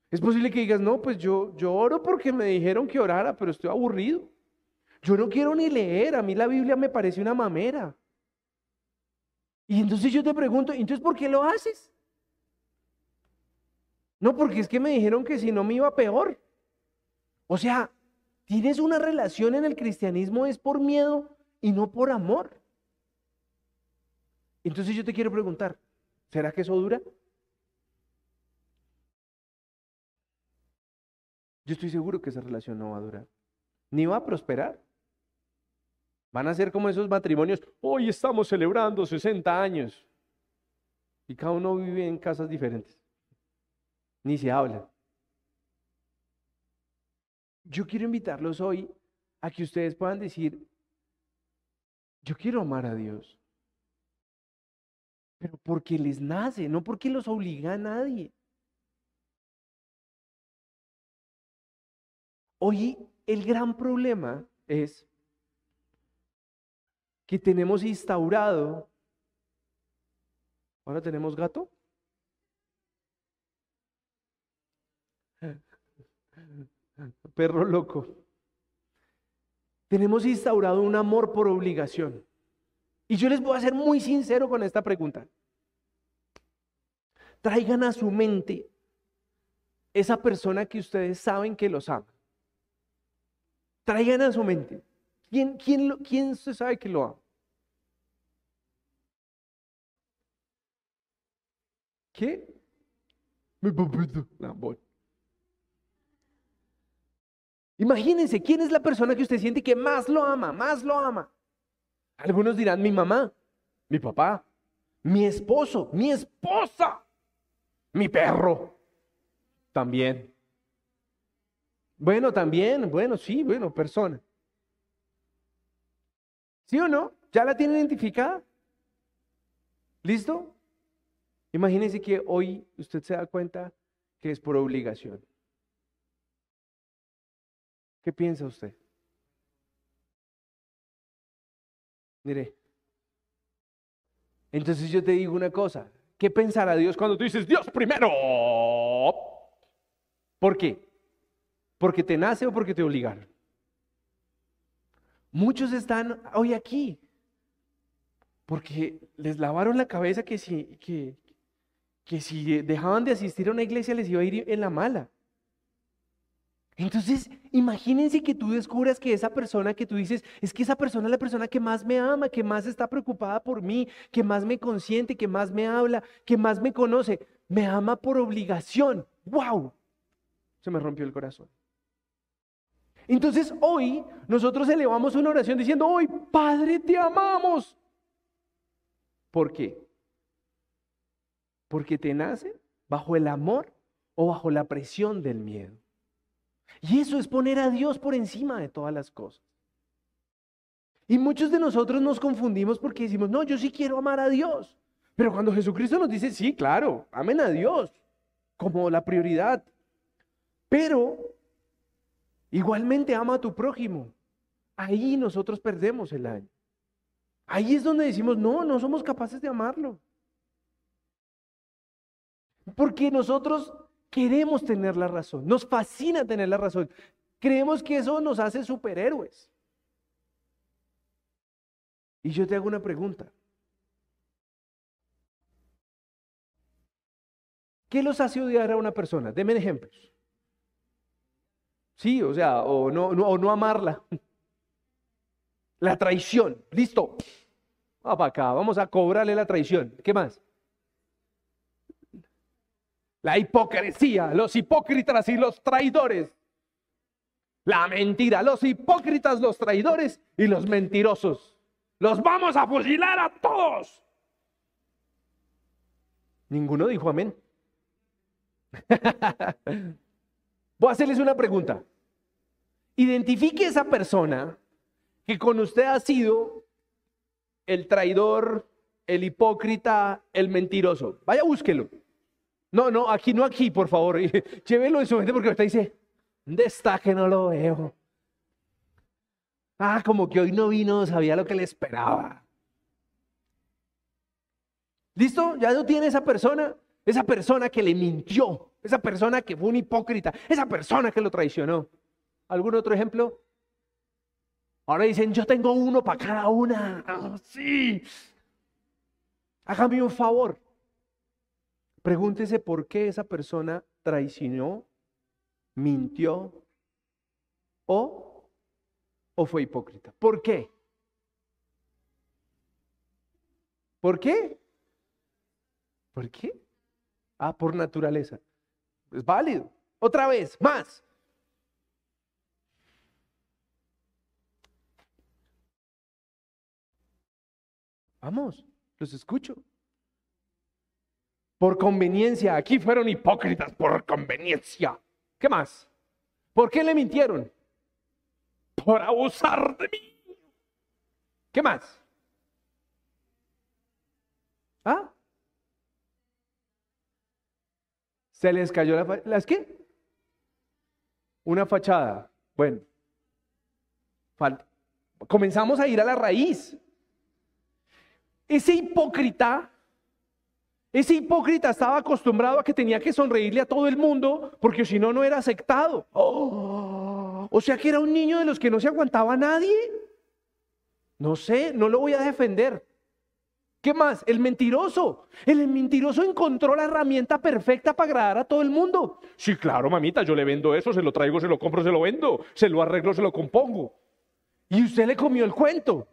Es posible que digas, no, pues yo, yo oro porque me dijeron que orara, pero estoy aburrido. Yo no quiero ni leer, a mí la Biblia me parece una mamera. Y entonces yo te pregunto, entonces ¿por qué lo haces? No, porque es que me dijeron que si no me iba peor. O sea, tienes una relación en el cristianismo es por miedo y no por amor. Entonces yo te quiero preguntar, ¿será que eso dura? Yo estoy seguro que esa relación no va a durar, ni va a prosperar. Van a ser como esos matrimonios, hoy estamos celebrando 60 años y cada uno vive en casas diferentes, ni se habla. Yo quiero invitarlos hoy a que ustedes puedan decir, yo quiero amar a Dios, pero porque les nace, no porque los obliga a nadie. Hoy el gran problema es que tenemos instaurado, ahora tenemos gato. Perro loco. Tenemos instaurado un amor por obligación. Y yo les voy a ser muy sincero con esta pregunta. Traigan a su mente esa persona que ustedes saben que los ama. Traigan a su mente. ¿Quién, se sabe que lo ama? ¿Qué? Mi papito. No, voy. Imagínense, ¿quién es la persona que usted siente que más lo ama, más lo ama? Algunos dirán mi mamá, mi papá, mi esposo, mi esposa, mi perro, también. Bueno, también, bueno, sí, bueno, persona. ¿Sí o no? ¿Ya la tienen identificada? ¿Listo? Imagínense que hoy usted se da cuenta que es por obligación. ¿Qué piensa usted? Mire, entonces yo te digo una cosa, ¿qué pensará Dios cuando tú dices Dios primero? ¿Por qué? ¿Porque te nace o porque te obligaron? Muchos están hoy aquí porque les lavaron la cabeza que si, que, que si dejaban de asistir a una iglesia les iba a ir en la mala. Entonces, imagínense que tú descubras que esa persona que tú dices, es que esa persona es la persona que más me ama, que más está preocupada por mí, que más me consiente, que más me habla, que más me conoce, me ama por obligación. ¡Wow! Se me rompió el corazón. Entonces hoy nosotros elevamos una oración diciendo, hoy Padre te amamos. ¿Por qué? Porque te nace bajo el amor o bajo la presión del miedo. Y eso es poner a Dios por encima de todas las cosas. Y muchos de nosotros nos confundimos porque decimos, no, yo sí quiero amar a Dios. Pero cuando Jesucristo nos dice, sí, claro, amen a Dios como la prioridad. Pero igualmente ama a tu prójimo. Ahí nosotros perdemos el año. Ahí es donde decimos, no, no somos capaces de amarlo. Porque nosotros queremos tener la razón, nos fascina tener la razón. Creemos que eso nos hace superhéroes. Y yo te hago una pregunta. ¿Qué los hace odiar a una persona? Deme ejemplos. Sí, o sea, o no, o no amarla. La traición. Listo. Va para acá, vamos a cobrarle la traición. ¿Qué más? la hipocresía, los hipócritas y los traidores. La mentira, los hipócritas, los traidores y los mentirosos. Los vamos a fusilar a todos. Ninguno dijo amén. Voy a hacerles una pregunta. Identifique esa persona que con usted ha sido el traidor, el hipócrita, el mentiroso. Vaya, búsquelo. No, no, aquí no aquí, por favor. Llévelo en su mente porque usted dice, ¿dónde está no lo veo? Ah, como que hoy no vino, sabía lo que le esperaba. ¿Listo? Ya no tiene esa persona, esa persona que le mintió, esa persona que fue un hipócrita, esa persona que lo traicionó. ¿Algún otro ejemplo? Ahora dicen, yo tengo uno para cada una. Ah, sí. Hágame un favor. Pregúntese por qué esa persona traicionó, mintió o, o fue hipócrita. ¿Por qué? ¿Por qué? ¿Por qué? Ah, por naturaleza. Es válido. Otra vez, más. Vamos, los escucho por conveniencia. Aquí fueron hipócritas por conveniencia. ¿Qué más? ¿Por qué le mintieron? Por abusar de mí. ¿Qué más? ¿Ah? Se les cayó la ¿Las qué? Una fachada. Bueno. Falta. Comenzamos a ir a la raíz. Ese hipócrita ese hipócrita estaba acostumbrado a que tenía que sonreírle a todo el mundo porque si no, no era aceptado. Oh, o sea que era un niño de los que no se aguantaba a nadie. No sé, no lo voy a defender. ¿Qué más? El mentiroso. El mentiroso encontró la herramienta perfecta para agradar a todo el mundo. Sí, claro, mamita, yo le vendo eso, se lo traigo, se lo compro, se lo vendo, se lo arreglo, se lo compongo. Y usted le comió el cuento.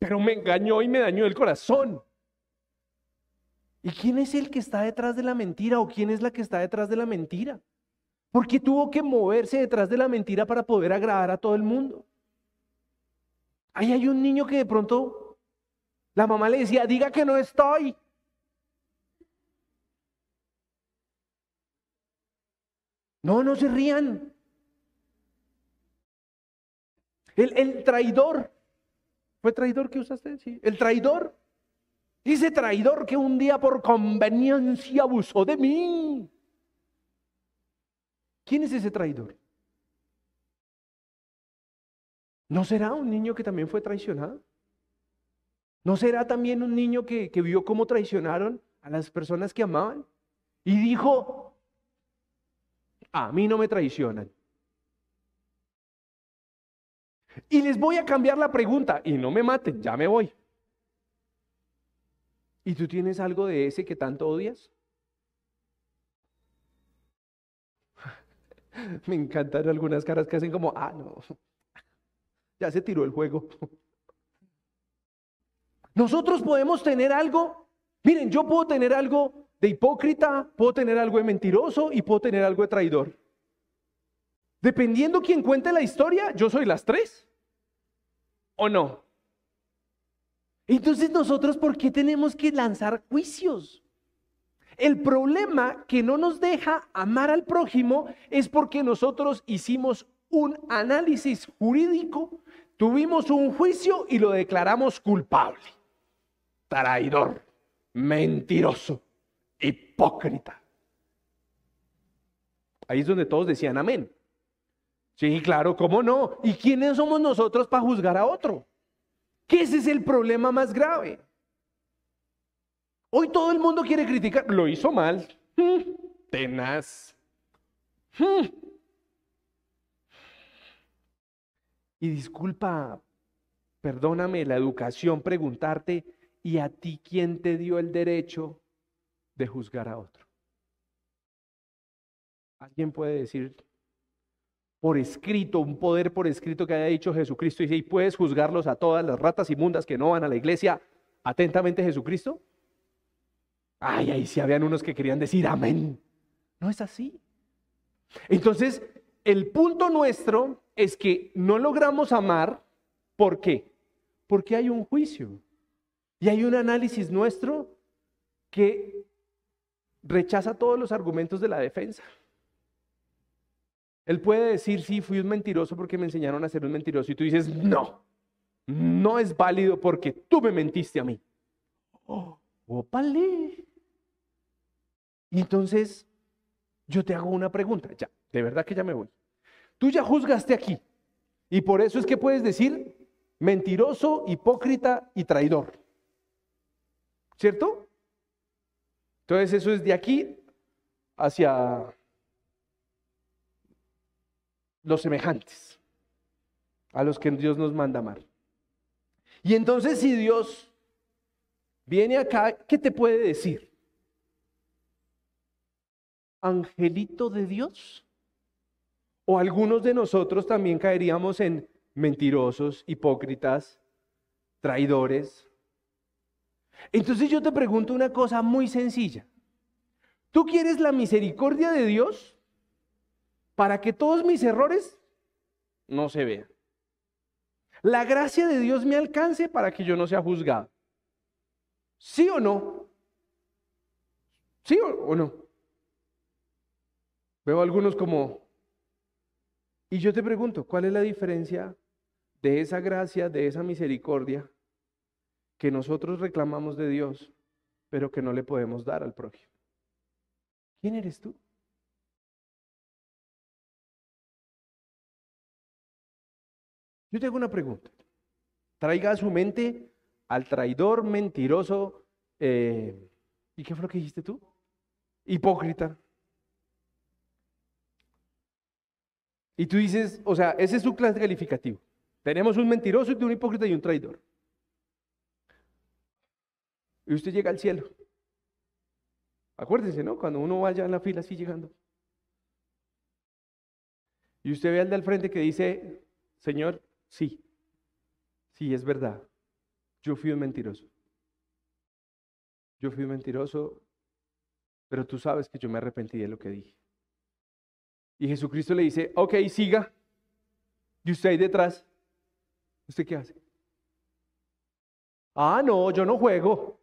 Pero me engañó y me dañó el corazón. ¿Y quién es el que está detrás de la mentira o quién es la que está detrás de la mentira? Porque tuvo que moverse detrás de la mentira para poder agradar a todo el mundo. Ahí hay un niño que de pronto la mamá le decía, diga que no estoy. No, no se rían. El, el traidor. ¿Fue traidor que usaste? Sí. El traidor. Dice traidor que un día por conveniencia abusó de mí. ¿Quién es ese traidor? ¿No será un niño que también fue traicionado? ¿No será también un niño que, vio cómo traicionaron a las personas que amaban? Y dijo, a mí no me traicionan. Y les voy a cambiar la pregunta y no me maten, ya me voy. ¿Y tú tienes algo de ese que tanto odias? Me encantan algunas caras que hacen como, ah, no, ya se tiró el juego. Nosotros podemos tener algo, miren, yo puedo tener algo de hipócrita, puedo tener algo de mentiroso y puedo tener algo de traidor. Dependiendo quién cuente la historia, yo soy las tres. ¿O no? Entonces nosotros, ¿por qué tenemos que lanzar juicios? El problema que no nos deja amar al prójimo es porque nosotros hicimos un análisis jurídico, tuvimos un juicio y lo declaramos culpable traidor, mentiroso, hipócrita. Ahí es donde todos decían amén. Sí, claro, ¿cómo no? ¿Y quiénes somos nosotros para juzgar a otro? Que ese es el problema más grave. Hoy todo el mundo quiere criticar, lo hizo mal, mm, tenaz. Mm. Y disculpa, perdóname la educación, preguntarte, ¿Y a ti quién te dio el derecho de juzgar a otro? ¿Alguien puede decir por escrito, un poder por escrito que haya dicho Jesucristo y puedes juzgarlos a todas las ratas inmundas que no van a la iglesia atentamente Jesucristo? Ay, ahí sí habían unos que querían decir amén. No es así. Entonces, el punto nuestro es que no logramos amar. ¿Por qué? Porque hay un juicio. Y hay un análisis nuestro que rechaza todos los argumentos de la defensa. Él puede decir, sí, fui un mentiroso porque me enseñaron a ser un mentiroso. Y tú dices, no, no es válido porque tú me mentiste a mí. Oh, ¡Opale! Y entonces, yo te hago una pregunta, ya, de verdad que ya me voy. Tú ya juzgaste aquí. Y por eso es que puedes decir mentiroso, hipócrita y traidor. ¿Cierto? Entonces eso es de aquí hacia los semejantes, a los que Dios nos manda amar. Y entonces si Dios viene acá, ¿qué te puede decir? ¿Angelito de Dios? O algunos de nosotros también caeríamos en mentirosos, hipócritas, traidores, entonces yo te pregunto una cosa muy sencilla. ¿Tú quieres la misericordia de Dios para que todos mis errores no se vean? La gracia de Dios me alcance para que yo no sea juzgado. ¿Sí o no? ¿Sí o, no? Veo algunos como... Y yo te pregunto, ¿cuál es la diferencia de esa gracia, de esa misericordia que nosotros reclamamos de Dios, pero que no le podemos dar al prójimo. ¿Quién eres tú? Yo te hago una pregunta. Traiga a su mente al traidor, mentiroso, eh, ¿y qué fue lo que dijiste tú? Hipócrita. Y tú dices, o sea, ese es su clase calificativo. Tenemos un mentiroso, un hipócrita y un traidor. y usted llega al cielo. Acuérdense, ¿no? Cuando uno vaya en la fila así llegando. Y usted ve al del frente que dice, Señor, sí, sí, es verdad. Yo fui un mentiroso. Yo fui un mentiroso, pero tú sabes que yo me arrepentí de lo que dije. Y Jesucristo le dice, ok, siga. Y usted ahí detrás, ¿usted qué hace? Ah, no, yo no juego.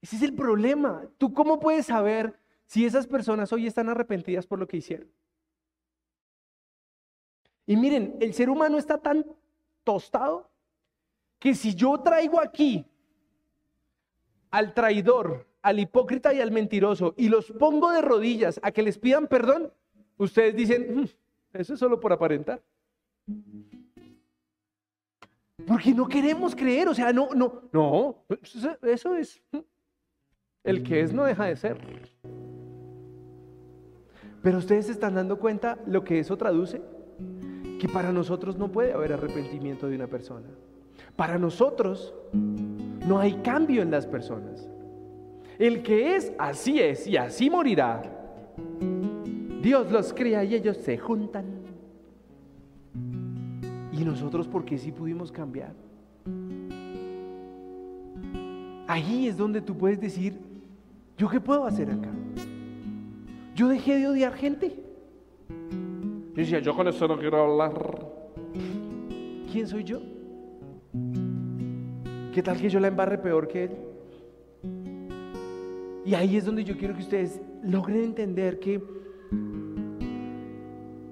Ese es el problema. ¿Tú cómo puedes saber si esas personas hoy están arrepentidas por lo que hicieron? Y miren, el ser humano está tan tostado que si yo traigo aquí al traidor, al hipócrita y al mentiroso y los pongo de rodillas a que les pidan perdón, ustedes dicen, mm, eso es solo por aparentar. Porque no queremos creer, o sea, no, no, no, eso es, mm, el que es no deja de ser. Pero ustedes se están dando cuenta lo que eso traduce que para nosotros no puede haber arrepentimiento de una persona. Para nosotros no hay cambio en las personas. El que es, así es y así morirá. Dios los crea y ellos se juntan. Y nosotros porque sí pudimos cambiar. Ahí es donde tú puedes decir, ¿yo qué puedo hacer acá? Yo dejé de odiar gente. Yo decía, yo con eso no quiero hablar. ¿Quién soy yo? ¿Qué tal que yo la embarre peor que él? Y ahí es donde yo quiero que ustedes logren entender que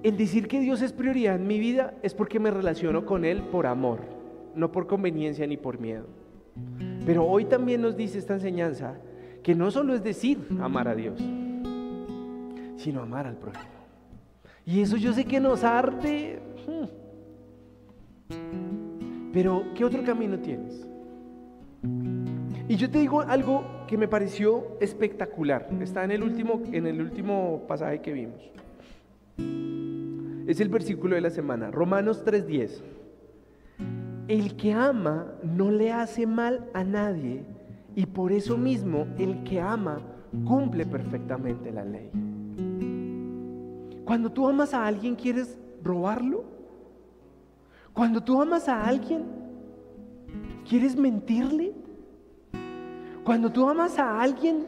el decir que Dios es prioridad en mi vida es porque me relaciono con Él por amor, no por conveniencia ni por miedo. Pero hoy también nos dice esta enseñanza que no solo es decir amar a Dios, sino amar al prójimo. Y eso yo sé que nos arde. Pero, ¿qué otro camino tienes? Y yo te digo algo que me pareció espectacular. Está en el último, en el último pasaje que vimos. Es el versículo de la semana, Romanos 3:10. El que ama no le hace mal a nadie y por eso mismo el que ama cumple perfectamente la ley. Cuando tú amas a alguien, ¿quieres robarlo? Cuando tú amas a alguien, ¿quieres mentirle? Cuando tú amas a alguien,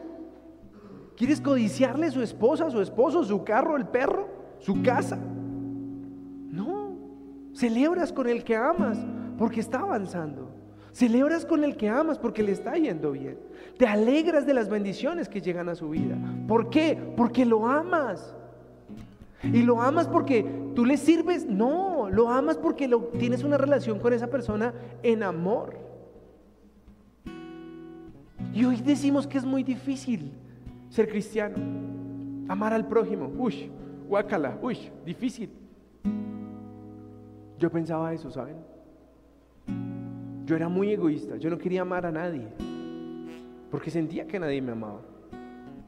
¿quieres codiciarle su esposa, su esposo, su carro, el perro, su casa? No, celebras con el que amas porque está avanzando. Celebras con el que amas porque le está yendo bien. Te alegras de las bendiciones que llegan a su vida. ¿Por qué? Porque lo amas. Y lo amas porque tú le sirves. No, lo amas porque lo, tienes una relación con esa persona en amor. Y hoy decimos que es muy difícil ser cristiano. Amar al prójimo. Uy, guácala. Uy, difícil. Yo pensaba eso, ¿saben? Yo era muy egoísta. Yo no quería amar a nadie. Porque sentía que nadie me amaba.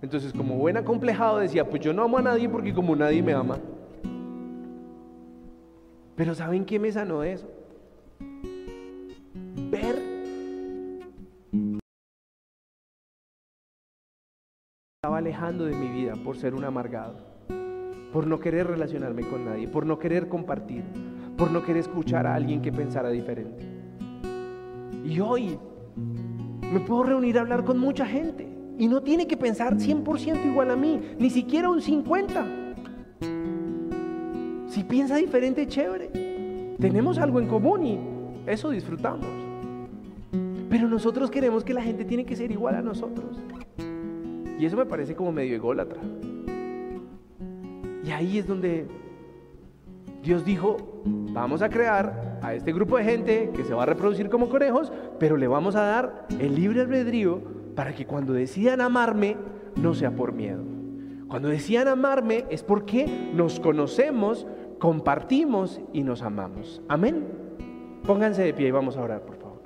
Entonces, como buen acomplejado, decía, pues yo no amo a nadie porque como nadie me ama. Pero ¿saben qué me sanó de eso? Ver estaba alejando de mi vida por ser un amargado, por no querer relacionarme con nadie, por no querer compartir, por no querer escuchar a alguien que pensara diferente. Y hoy me puedo reunir a hablar con mucha gente. Y no tiene que pensar 100% igual a mí, ni siquiera un 50. Si piensa diferente, chévere. Tenemos algo en común y eso disfrutamos. Pero nosotros queremos que la gente tiene que ser igual a nosotros. Y eso me parece como medio ególatra. Y ahí es donde Dios dijo, vamos a crear a este grupo de gente que se va a reproducir como conejos, pero le vamos a dar el libre albedrío para que cuando decidan amarme no sea por miedo. Cuando decidan amarme es porque nos conocemos, compartimos y nos amamos. Amén. Pónganse de pie y vamos a orar, por favor.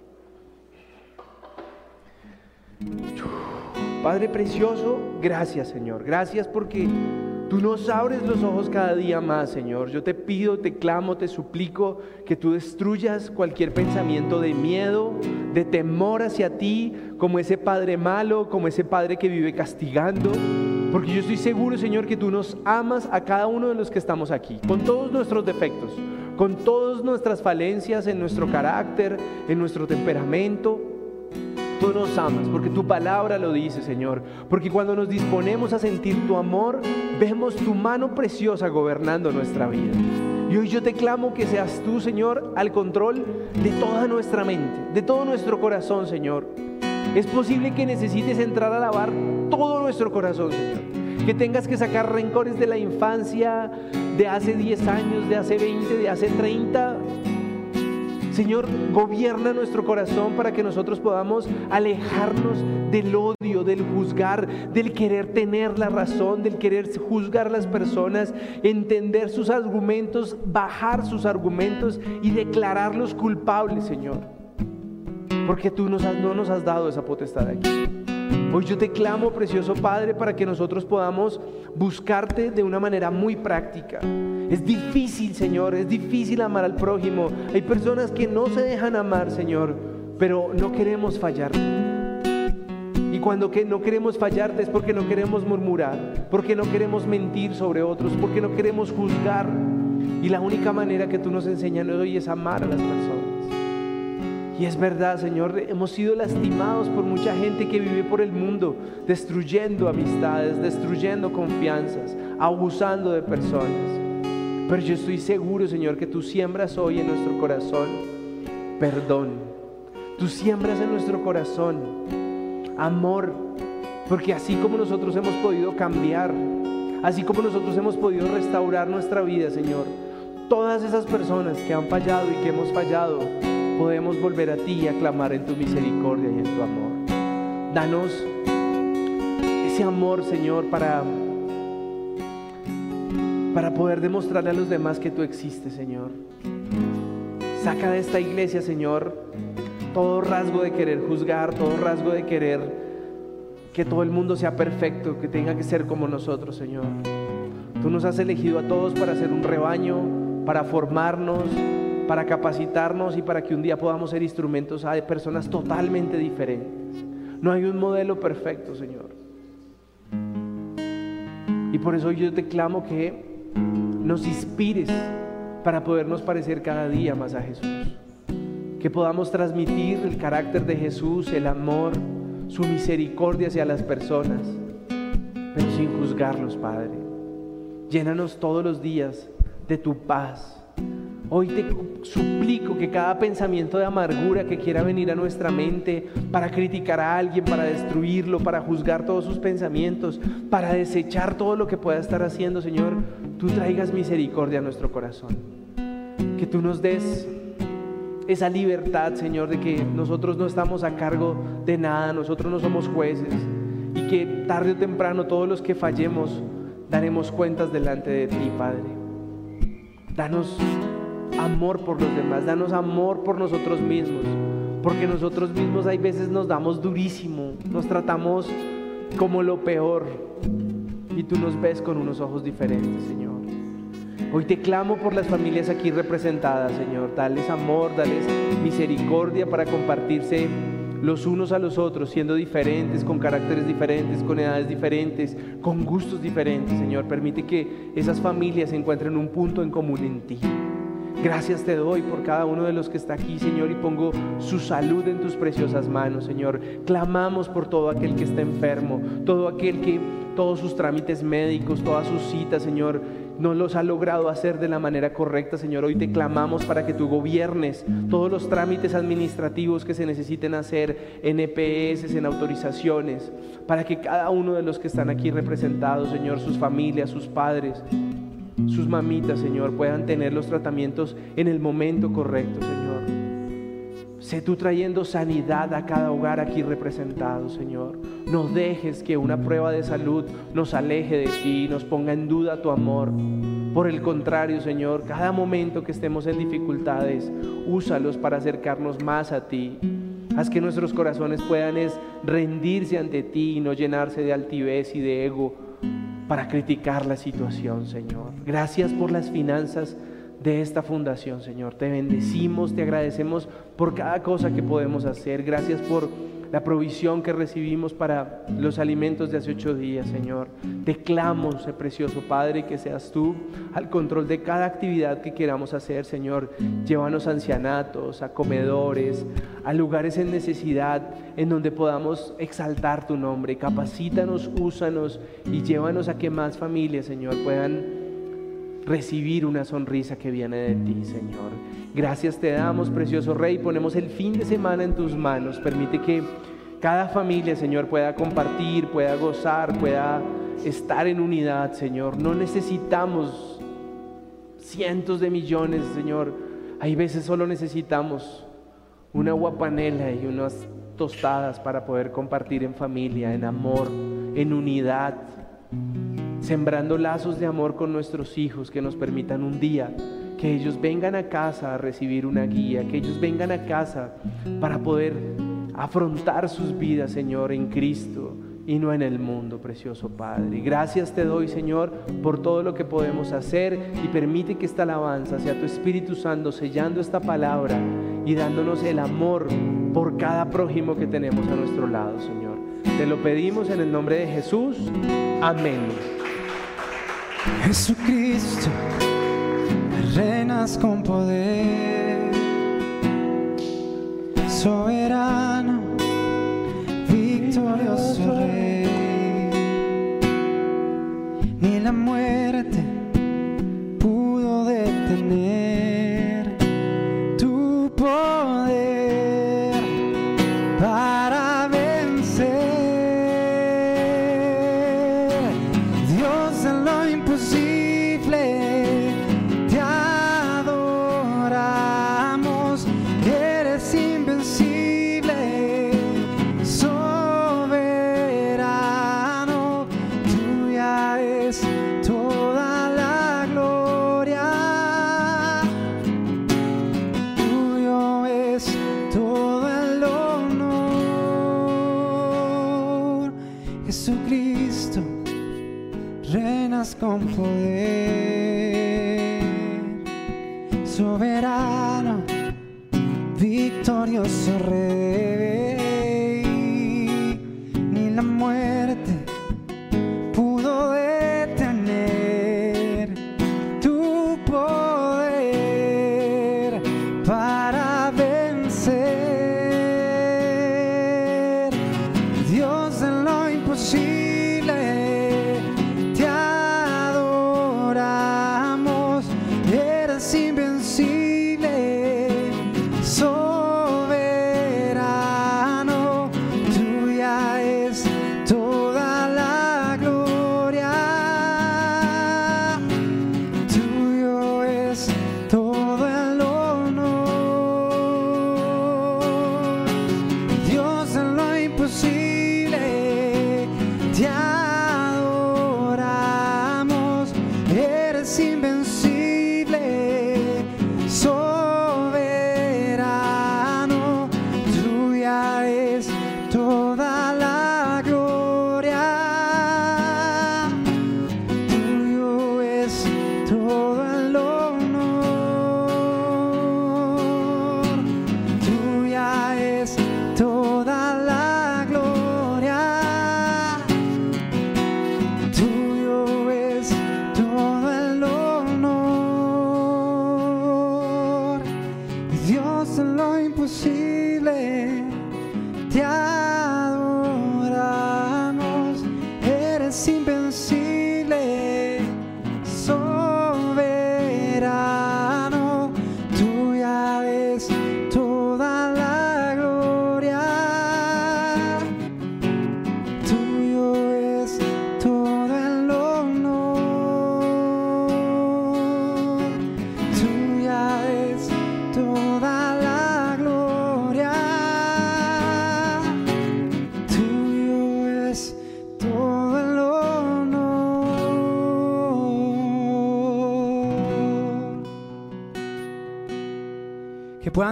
Padre precioso, gracias Señor. Gracias porque Tú nos abres los ojos cada día más, Señor. Yo te pido, te clamo, te suplico que tú destruyas cualquier pensamiento de miedo, de temor hacia ti, como ese padre malo, como ese padre que vive castigando. Porque yo estoy seguro, Señor, que tú nos amas a cada uno de los que estamos aquí, con todos nuestros defectos, con todas nuestras falencias en nuestro carácter, en nuestro temperamento tú nos amas, porque tu palabra lo dice, Señor. Porque cuando nos disponemos a sentir tu amor, vemos tu mano preciosa gobernando nuestra vida. Y hoy yo te clamo que seas tú, Señor, al control de toda nuestra mente, de todo nuestro corazón, Señor. Es posible que necesites entrar a lavar todo nuestro corazón, Señor. Que tengas que sacar rencores de la infancia, de hace 10 años, de hace 20, de hace 30 Señor, gobierna nuestro corazón para que nosotros podamos alejarnos del odio, del juzgar, del querer tener la razón, del querer juzgar a las personas, entender sus argumentos, bajar sus argumentos y declararlos culpables, Señor. Porque tú no nos has dado esa potestad aquí. Hoy yo te clamo, precioso Padre, para que nosotros podamos buscarte de una manera muy práctica. Es difícil, Señor, es difícil amar al prójimo. Hay personas que no se dejan amar, Señor, pero no queremos fallarte. Y cuando que no queremos fallarte es porque no queremos murmurar, porque no queremos mentir sobre otros, porque no queremos juzgar. Y la única manera que tú nos enseñas hoy es amar a las personas. Y es verdad, Señor, hemos sido lastimados por mucha gente que vive por el mundo, destruyendo amistades, destruyendo confianzas, abusando de personas. Pero yo estoy seguro, Señor, que tú siembras hoy en nuestro corazón perdón. Tú siembras en nuestro corazón amor. Porque así como nosotros hemos podido cambiar, así como nosotros hemos podido restaurar nuestra vida, Señor, todas esas personas que han fallado y que hemos fallado, podemos volver a ti y aclamar en tu misericordia y en tu amor. Danos ese amor, Señor, para, para poder demostrarle a los demás que tú existes, Señor. Saca de esta iglesia, Señor, todo rasgo de querer juzgar, todo rasgo de querer que todo el mundo sea perfecto, que tenga que ser como nosotros, Señor. Tú nos has elegido a todos para ser un rebaño, para formarnos, para capacitarnos y para que un día podamos ser instrumentos a personas totalmente diferentes. No hay un modelo perfecto, Señor. Y por eso yo te clamo que nos inspires para podernos parecer cada día más a Jesús. Que podamos transmitir el carácter de Jesús, el amor, su misericordia hacia las personas, pero sin juzgarlos, Padre. Llénanos todos los días de tu paz Hoy te suplico que cada pensamiento de amargura que quiera venir a nuestra mente para criticar a alguien, para destruirlo, para juzgar todos sus pensamientos, para desechar todo lo que pueda estar haciendo, Señor, tú traigas misericordia a nuestro corazón. Que tú nos des esa libertad, Señor, de que nosotros no estamos a cargo de nada, nosotros no somos jueces y que tarde o temprano todos los que fallemos daremos cuentas delante de ti, Padre. Danos amor por los demás, danos amor por nosotros mismos, porque nosotros mismos hay veces nos damos durísimo, nos tratamos como lo peor y tú nos ves con unos ojos diferentes, Señor. Hoy te clamo por las familias aquí representadas, Señor. Dales amor, dales misericordia para compartirse los unos a los otros, siendo diferentes, con caracteres diferentes, con edades diferentes, con gustos diferentes, Señor. Permite que esas familias encuentren un punto en común en ti. Gracias te doy por cada uno de los que está aquí, Señor, y pongo su salud en tus preciosas manos, Señor. Clamamos por todo aquel que está enfermo, todo aquel que todos sus trámites médicos, todas sus citas, Señor, no los ha logrado hacer de la manera correcta, Señor. Hoy te clamamos para que tú gobiernes todos los trámites administrativos que se necesiten hacer en EPS, en autorizaciones, para que cada uno de los que están aquí representados, Señor, sus familias, sus padres, sus mamitas, Señor, puedan tener los tratamientos en el momento correcto, Señor. Sé tú trayendo sanidad a cada hogar aquí representado, Señor. No dejes que una prueba de salud nos aleje de ti, nos ponga en duda tu amor. Por el contrario, Señor, cada momento que estemos en dificultades, úsalos para acercarnos más a ti. Haz que nuestros corazones puedan es rendirse ante ti y no llenarse de altivez y de ego para criticar la situación, Señor. Gracias por las finanzas de esta fundación, Señor. Te bendecimos, te agradecemos por cada cosa que podemos hacer. Gracias por la provisión que recibimos para los alimentos de hace ocho días, Señor. Te clamo, ese precioso Padre, que seas tú al control de cada actividad que queramos hacer, Señor. Llévanos a ancianatos, a comedores, a lugares en necesidad, en donde podamos exaltar tu nombre. Capacítanos, úsanos y llévanos a que más familias, Señor, puedan recibir una sonrisa que viene de ti, Señor. Gracias te damos, precioso Rey. Ponemos el fin de semana en tus manos. Permite que cada familia, Señor, pueda compartir, pueda gozar, pueda estar en unidad, Señor. No necesitamos cientos de millones, Señor. Hay veces solo necesitamos una guapanela y unas tostadas para poder compartir en familia, en amor, en unidad sembrando lazos de amor con nuestros hijos que nos permitan un día que ellos vengan a casa a recibir una guía, que ellos vengan a casa para poder afrontar sus vidas, Señor, en Cristo y no en el mundo, precioso Padre. Gracias te doy, Señor, por todo lo que podemos hacer y permite que esta alabanza sea tu Espíritu Santo sellando esta palabra y dándonos el amor por cada prójimo que tenemos a nuestro lado, Señor. Te lo pedimos en el nombre de Jesús. Amén. Jesucristo, reinas con poder, soberano, victorioso rey, ni la muerte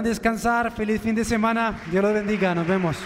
descansar. Feliz fin de semana. Dios los bendiga. Nos vemos.